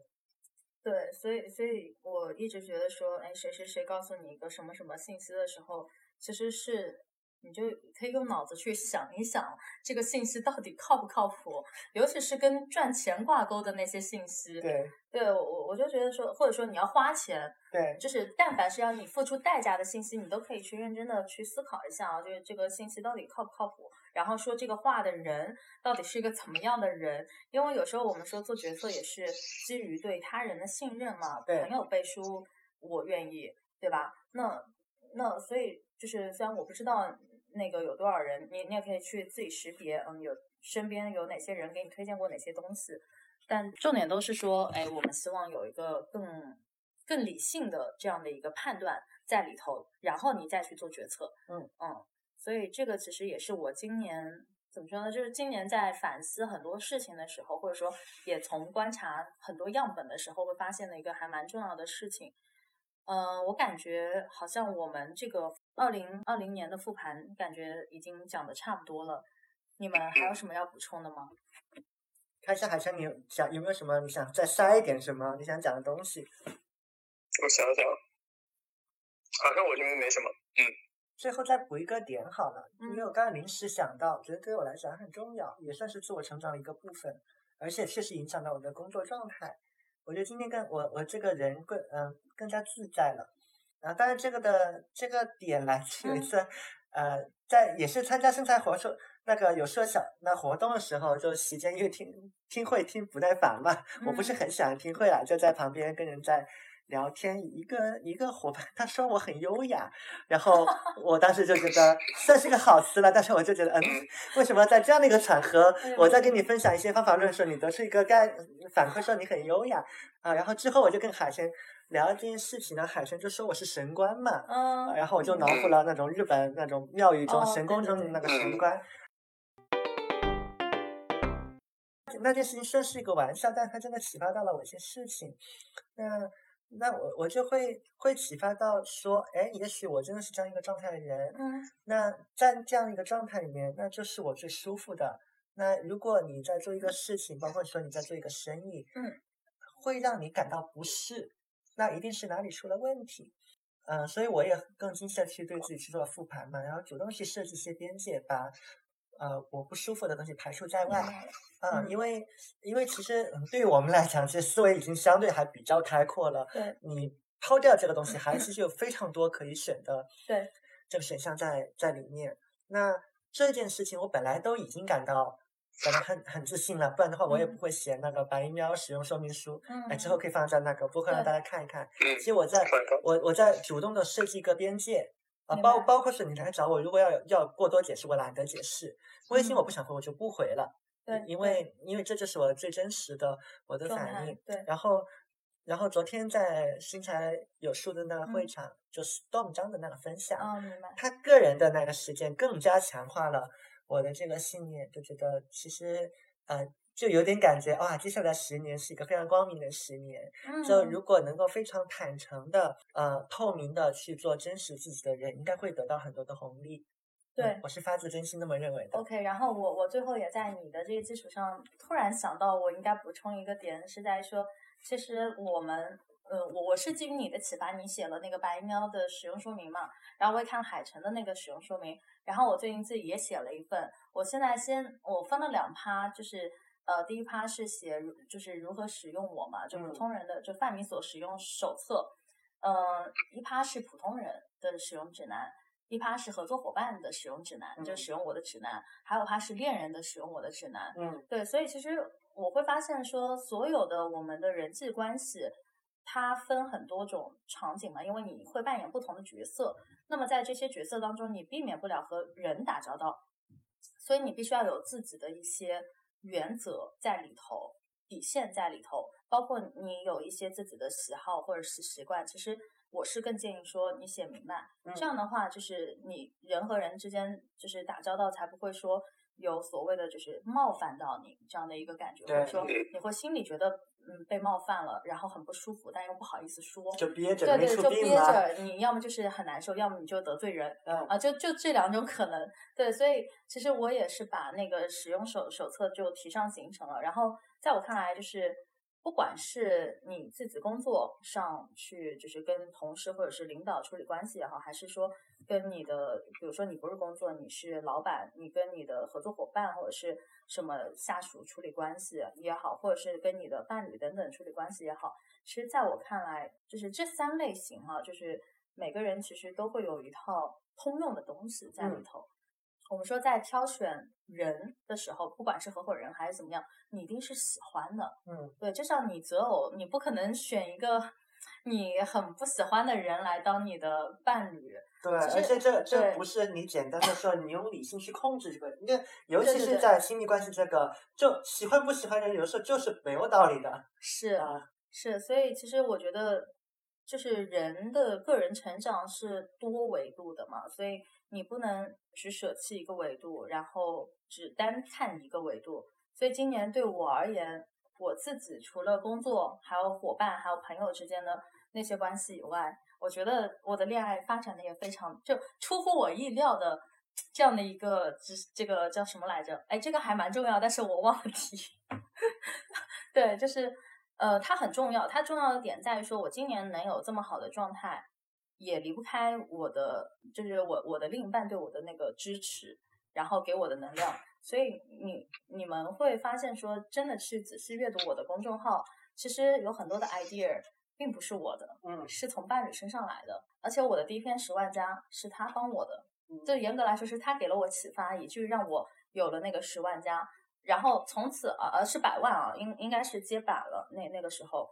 Speaker 1: 对，所以所以我一直觉得说，哎，谁谁谁告诉你一个什么什么信息的时候，其实是你就可以用脑子去想一想，这个信息到底靠不靠谱，尤其是跟赚钱挂钩的那些信息。
Speaker 2: 对
Speaker 1: 对我我就觉得说，或者说你要花钱，
Speaker 2: 对
Speaker 1: 就是但凡是要你付出代价的信息，你都可以去认真的去思考一下啊，就是这个信息到底靠不靠谱，然后说这个话的人到底是一个怎么样的人，因为有时候我们说做决策也是基于对他人的信任嘛，
Speaker 2: 对。
Speaker 1: 朋友背书我愿意，对吧？那那所以就是虽然我不知道那个有多少人，你你也可以去自己识别，嗯，有身边有哪些人给你推荐过哪些东西，但重点都是说，哎，我们希望有一个更更理性的这样的一个判断在里头，然后你再去做决策。
Speaker 2: 嗯。
Speaker 1: 嗯，所以这个其实也是我今年怎么说呢？就是今年在反思很多事情的时候，或者说也从观察很多样本的时候，会发现的一个还蛮重要的事情。嗯、我感觉好像我们这个二零二零年的复盘，感觉已经讲的差不多了。你们还有什么要补充的吗？[coughs]
Speaker 2: 看一下海山，你想有没有什么你想再塞一点什么你想讲的东西？
Speaker 3: 我想想，好像我这边没什么。嗯，
Speaker 2: 最后再补一个点好了，因为我刚才临时想到，觉得对我来讲很重要，也算是自我成长的一个部分，而且确实影响到我的工作状态。我觉得今天更我我这个人更嗯更加自在了。然后，当然这个的这个点来自有一次，呃，在也是参加生财活动那个有设想那活动的时候，就席间因为听听会听不耐烦嘛，我不是很喜欢听会啦，就在旁边跟人在。聊天一个一个伙伴，他说我很优雅，然后我当时就觉得算是个好词了，但是我就觉得，嗯，为什么在这样的一个场合，我在跟你分享一些方法论的时候，你得出一个概反馈说你很优雅啊？然后之后我就跟海生聊这件事情呢，海生就说我是神官嘛，嗯，然后我就脑补了那种日本那种庙宇中神宫中的那个神官，那件事情算是一个玩笑，但它真的启发到了我一些事情，那。那我我就会会启发到说，哎，也许我真的是这样一个状态的人。嗯。那在这样一个状态里面，那就是我最舒服的。那如果你在做一个事情，包括说你在做一个生意，嗯，会让你感到不适，那一定是哪里出了问题。嗯，所以我也更精细的去对自己去做复盘嘛，然后主动去设置一些边界，把。呃，我不舒服的东西排除在外，嗯，因为因为其实对于我们来讲，其实思维已经相对还比较开阔了。
Speaker 1: 对，
Speaker 2: 你抛掉这个东西，还其实有非常多可以选的。[laughs]
Speaker 1: 对，
Speaker 2: 这个选项在在里面。那这件事情我本来都已经感到感到很很自信了，不然的话我也不会写那个白喵使用说明书。嗯，哎，之后可以放在那个播客让大家看一看。其实我在我我在主动的设计一个边界。啊，包包括是你来找我，如果要要过多解释，我懒得解释。微信我不想回，我就不回了。
Speaker 1: 对，
Speaker 2: 因为因为这就是我最真实的我的反应。
Speaker 1: 对。
Speaker 2: 然后，然后昨天在新材有数的那个会场，就是 Storm 张的那个分享，
Speaker 1: 哦，明白。
Speaker 2: 他个人的那个实践更加强化了我的这个信念，就觉得其实呃。就有点感觉哇，接下来十年是一个非常光明的十年。嗯就如果能够非常坦诚的、呃透明的去做真实自己的人，应该会得到很多的红利。
Speaker 1: 对，
Speaker 2: 我是发自真心那么认为的。
Speaker 1: OK，然后我我最后也在你的这个基础上，突然想到我应该补充一个点，是在说，其实我们，呃，我我是基于你的启发，你写了那个白喵的使用说明嘛，然后我也看海城的那个使用说明，然后我最近自己也写了一份，我现在先我分了两趴，就是。呃，第一趴是写就是如何使用我嘛，就普通人的就范米所使用手册。嗯，一趴是普通人的使用指南，一趴是合作伙伴的使用指南，就使用我的指南，还有趴是恋人的使用我的指南。
Speaker 2: 嗯，
Speaker 1: 对，所以其实我会发现说，所有的我们的人际关系，它分很多种场景嘛，因为你会扮演不同的角色，那么在这些角色当中，你避免不了和人打交道，所以你必须要有自己的一些。原则在里头，底线在里头，包括你有一些自己的喜好或者是习惯。其实我是更建议说你写明白，这样的话就是你人和人之间就是打交道才不会说有所谓的就是冒犯到你这样的一个感觉，或者说你会心里觉得。嗯，被冒犯了，然后很不舒服，但又不好意思说，
Speaker 2: 就憋着，
Speaker 1: 对对，就憋着。你要么就是很难受，要么你就得罪人，啊，就就这两种可能。对，所以其实我也是把那个使用手手册就提上行程了。然后在我看来，就是不管是你自己工作上去，就是跟同事或者是领导处理关系也好，还是说跟你的，比如说你不是工作，你是老板，你跟你的合作伙伴或者是。什么下属处理关系也好，或者是跟你的伴侣等等处理关系也好，其实在我看来，就是这三类型哈，就是每个人其实都会有一套通用的东西在里头。我们说在挑选人的时候，不管是合伙人还是怎么样，你一定是喜欢的。
Speaker 2: 嗯，
Speaker 1: 对，就像你择偶，你不可能选一个 [laughs] 你很不喜欢的人来当你的伴侣。
Speaker 2: 对，而且这 [laughs] 这不是你简单的说你用理性去控制这个，你看，尤其是在亲密关系这个，就喜欢不喜欢人，有时候就是没有道理的。[laughs]
Speaker 1: 是
Speaker 2: 啊，
Speaker 1: 是，所以其实我觉得，就是人的个人成长是多维度的嘛，所以你不能只舍弃一个维度，然后只单看一个维度。所以今年对我而言，我自己除了工作，还有伙伴，还有朋友之间的那些关系以外。我觉得我的恋爱发展的也非常，就出乎我意料的这样的一个这这个叫什么来着？哎，这个还蛮重要，但是我忘了提。[laughs] 对，就是呃，它很重要。它重要的点在于说，我今年能有这么好的状态，也离不开我的，就是我我的另一半对我的那个支持，然后给我的能量。所以你你们会发现说，真的去仔细阅读我的公众号，其实有很多的 idea 并不是我的，
Speaker 2: 嗯
Speaker 1: 是从伴侣身上来的。而且我的第一篇十万加是他帮我的，就严格来说是他给了我启发，以至于让我有了那个十万加。然后从此啊，呃是百万啊，应应该是接板了。那那个时候，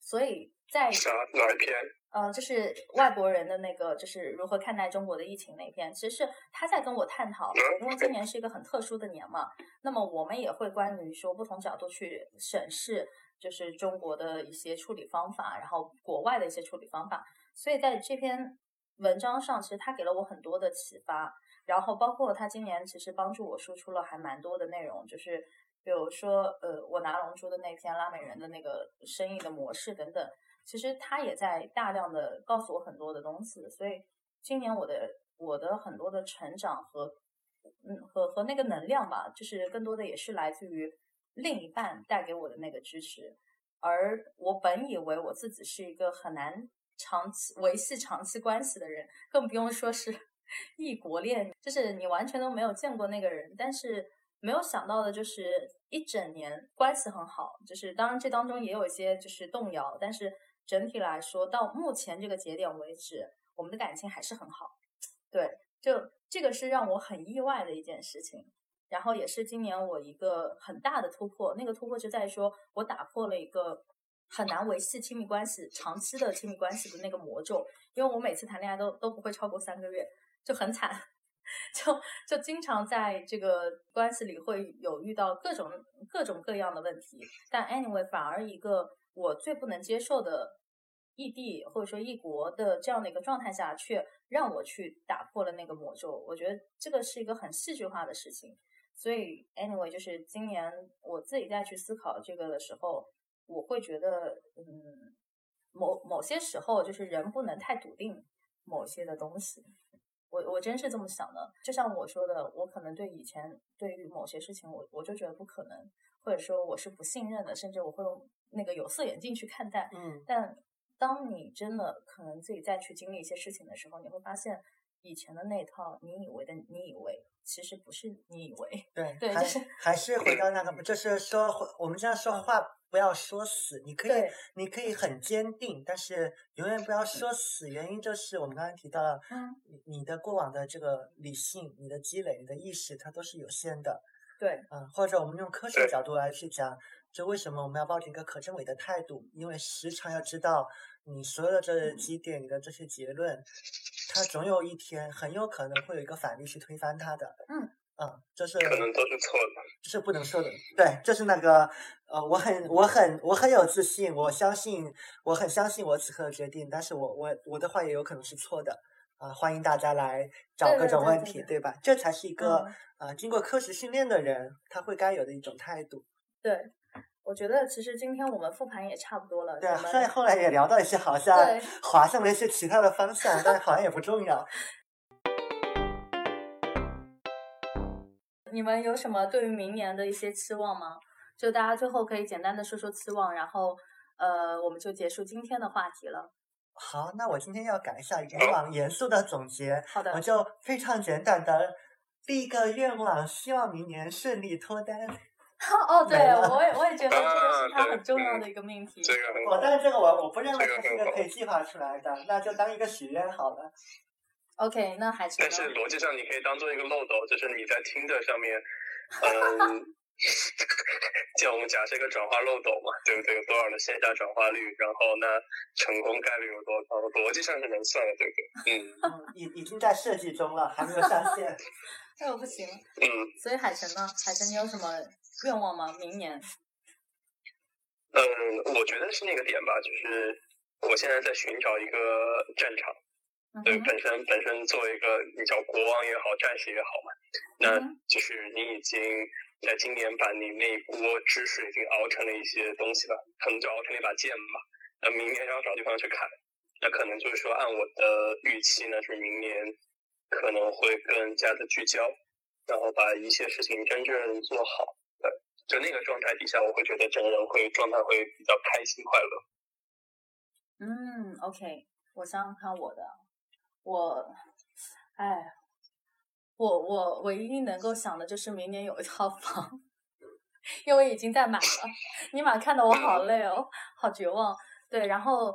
Speaker 1: 所以在
Speaker 3: 啥哪一篇？
Speaker 1: 呃，就是外国人的那个，就是如何看待中国的疫情那篇，其实是他在跟我探讨，因为今年是一个很特殊的年嘛，那么我们也会关于说不同角度去审视，就是中国的一些处理方法，然后国外的一些处理方法，所以在这篇文章上，其实他给了我很多的启发，然后包括他今年其实帮助我输出了还蛮多的内容，就是比如说呃，我拿龙珠的那篇拉美人的那个生意的模式等等。其实他也在大量的告诉我很多的东西，所以今年我的我的很多的成长和嗯和和那个能量吧，就是更多的也是来自于另一半带给我的那个支持。而我本以为我自己是一个很难长期维系长期关系的人，更不用说是 [laughs] 异国恋，就是你完全都没有见过那个人，但是没有想到的就是一整年关系很好，就是当然这当中也有一些就是动摇，但是。整体来说，到目前这个节点为止，我们的感情还是很好。对，就这个是让我很意外的一件事情，然后也是今年我一个很大的突破。那个突破就在于说我打破了一个很难维系亲密关系、长期的亲密关系的那个魔咒。因为我每次谈恋爱都都不会超过三个月，就很惨，就就经常在这个关系里会有遇到各种各种各样的问题。但 anyway，反而一个我最不能接受的。异地或者说异国的这样的一个状态下，却让我去打破了那个魔咒。我觉得这个是一个很戏剧化的事情。所以，anyway，就是今年我自己再去思考这个的时候，我会觉得，嗯，某某些时候就是人不能太笃定某些的东西。我我真是这么想的。就像我说的，我可能对以前对于某些事情，我我就觉得不可能，或者说我是不信任的，甚至我会用那个有色眼镜去看待。
Speaker 2: 嗯，
Speaker 1: 但。当你真的可能自己再去经历一些事情的时候，你会发现以前的那套你以为的你以为，其实不是你以为。
Speaker 2: 对，
Speaker 1: 对，
Speaker 2: 还
Speaker 1: 是
Speaker 2: 还是回到那个，就是说我们这样说话不要说死，你可以你可以很坚定，但是永远不要说死。原因就是我们刚刚提到了，
Speaker 1: 嗯，
Speaker 2: 你的过往的这个理性、你的积累、你的意识，它都是有限的。
Speaker 1: 对，
Speaker 2: 嗯，或者我们用科学角度来去讲，就为什么我们要抱着一个可证伪的态度？因为时常要知道。你所有的这几点，你的这些结论，它总有一天很有可能会有一个反例去推翻它的。
Speaker 1: 嗯，
Speaker 2: 嗯，就是
Speaker 3: 可能都是错的，
Speaker 2: 这是不能说的。对，这是那个呃，我很我很我很有自信，我相信我很相信我此刻的决定，但是我我我的话也有可能是错的啊！欢迎大家来找各种问题，
Speaker 1: 对
Speaker 2: 吧？这才是一个呃经过科学训练的人他会该有的一种态度。
Speaker 1: 对。我觉得其实今天我们复盘也差不多了。
Speaker 2: 对，虽然后来也聊到一些好像滑向了一些其他的方向，但是好像也不重要。
Speaker 1: 你们有什么对于明年的一些期望吗？就大家最后可以简单的说说期望，然后呃，我们就结束今天的话题了。
Speaker 2: 好，那我今天要改一下以往严肃的总结。
Speaker 1: 好的。
Speaker 2: 我就非常简短的第一个愿望，希望明年顺利脱单。[laughs]
Speaker 1: 哦，对，我也我也觉得这个是 [laughs] 他很重要的一个命题。
Speaker 3: 这个很
Speaker 2: 我但是这个我我不认为它是一个可以计划出来的，那就当一个许愿好了。
Speaker 1: OK，那还是。
Speaker 3: 但是逻辑上你可以当做一个漏斗，就是你在听的上面，[laughs] 嗯，[laughs] 就我们假设一个转化漏斗嘛，对不对？有多少的线下转化率，然后呢，成功概率有多高？逻辑上是能算的，对不对？嗯。
Speaker 2: 已已经在设计中了，还没有上线。[laughs]
Speaker 1: 那我不行。
Speaker 3: 嗯。
Speaker 1: 所以海晨呢？海晨，你有什么？愿望吗？明年？
Speaker 3: 嗯，我觉得是那个点吧，就是我现在在寻找一个战场。对，本身本身作为一个你叫国王也好，战士也好嘛，那就是你已经在今年把你那一锅汁水已经熬成了一些东西了，可能就熬成了一把剑吧。那明年要找地方去砍，那可能就是说按我的预期呢，是明年可能会更加的聚焦，然后把一些事情真正做好。对，就那个状态底下，我会觉得整个人会状态会比较开心快乐。
Speaker 1: 嗯，OK，我想想看我的，我，哎，我我唯一能够想的就是明年有一套房，[laughs] 因为已经在买了。尼玛看得我好累哦，好绝望。对，然后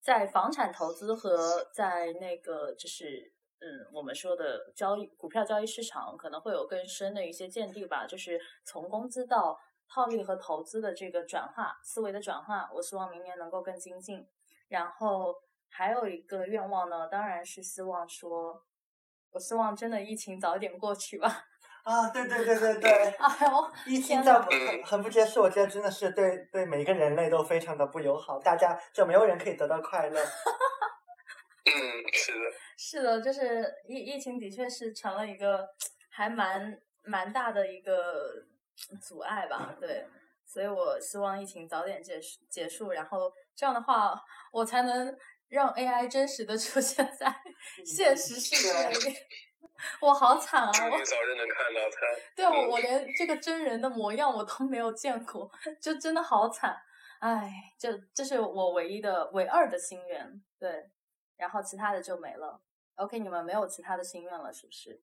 Speaker 1: 在房产投资和在那个就是嗯，我们说的交易股票交易市场可能会有更深的一些见地吧。就是从工资到套利和投资的这个转化思维的转化，我希望明年能够更精进。然后还有一个愿望呢，当然是希望说，我希望真的疫情早点过去吧。
Speaker 2: 啊，对对对对 [laughs] 对，
Speaker 1: 哎呦，
Speaker 2: 疫情在很很不接受，我觉得真的是对对每个人类都非常的不友好，大家就没有人可以得到快乐。[laughs]
Speaker 3: 嗯，是的，[laughs]
Speaker 1: 是的，就是疫疫情的确是成了一个还蛮蛮大的一个阻碍吧，对，所以我希望疫情早点结束结束，然后。这样的话，我才能让 AI 真实的出现在现实世界里。[laughs] 我好惨啊！我
Speaker 3: 早日能看到 [laughs] 他。
Speaker 1: 对，我我连这个真人的模样我都没有见过，就真的好惨。唉，这这是我唯一的、唯二的心愿。对，然后其他的就没了。OK，你们没有其他的心愿了，是不是？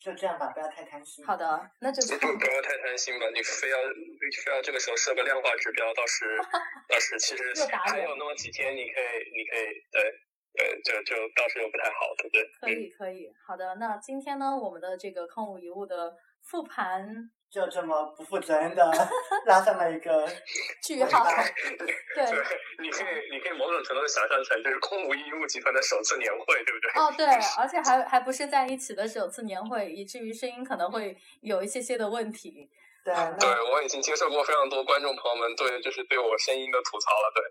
Speaker 2: 就这样吧，不要太贪心。
Speaker 1: 好的，那就
Speaker 3: 不要太贪心吧。你非要非要这个时候设个量化指标，倒是倒是其实还有那么几天，你可以你可以对对，就就倒是又不太好，对不对？
Speaker 1: 可以可以，好的。那今天呢，我们的这个空无一物的复盘。
Speaker 2: 就这么不负责任的 [laughs] 拉上了一个
Speaker 1: 句号，[laughs]
Speaker 3: 对，你可以，你可以某种程度想象成就是空无一物集团的首次年会，对不对？
Speaker 1: 哦，对，而且还还不是在一起的首次年会，以至于声音可能会有一些些的问题。
Speaker 2: 对，
Speaker 3: 对我已经接受过非常多观众朋友们对就是对我声音的吐槽了，对。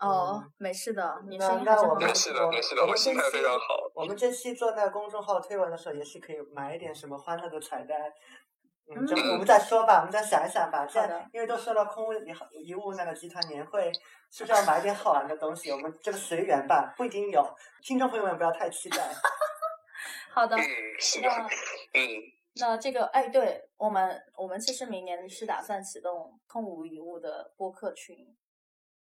Speaker 1: 哦，没事的，你声音
Speaker 2: 还是很
Speaker 3: 没事的，没事的，我心态非常好。
Speaker 2: 我们这期做那个公众号推文的时候，也是可以买一点什么欢乐的彩蛋。嗯，就我们再说吧，我们再想一想吧。这样，因为都说到空无一物那个集团年会，是不是要买点好玩的东西？我们这个随缘吧，不一定有。听众朋友们不要太期待。[laughs]
Speaker 1: 好的，
Speaker 3: 那嗯，
Speaker 1: 那这个哎，对我们，我们其实明年是打算启动空无一物的播客群。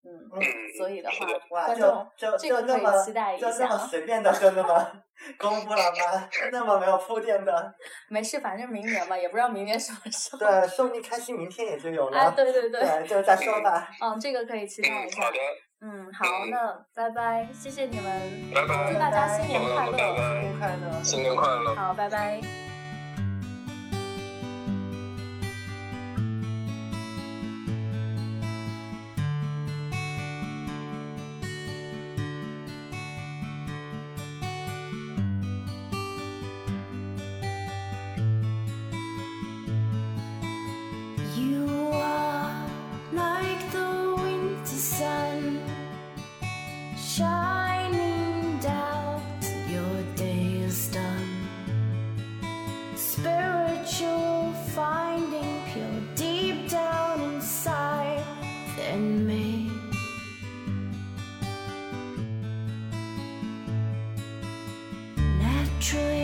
Speaker 1: 嗯，所以的话，观众这个可以期待一下。
Speaker 2: 就这么随便的就那么 [laughs] 公布了吗？那么没有铺垫的？[laughs]
Speaker 1: 没事，反正明年嘛，也不知道明年什么时候。
Speaker 2: 对，[laughs] 说不定开心明天也就有了。
Speaker 1: 哎，对对
Speaker 2: 对。对，就再说吧。
Speaker 1: 嗯，这个可以期待一下。
Speaker 3: 好的。
Speaker 1: 嗯，好，那拜拜，谢谢你们。
Speaker 3: 拜拜。
Speaker 1: 祝大家新年快乐，
Speaker 2: 新年快乐，
Speaker 3: 新年快乐。
Speaker 1: 好，拜拜。true.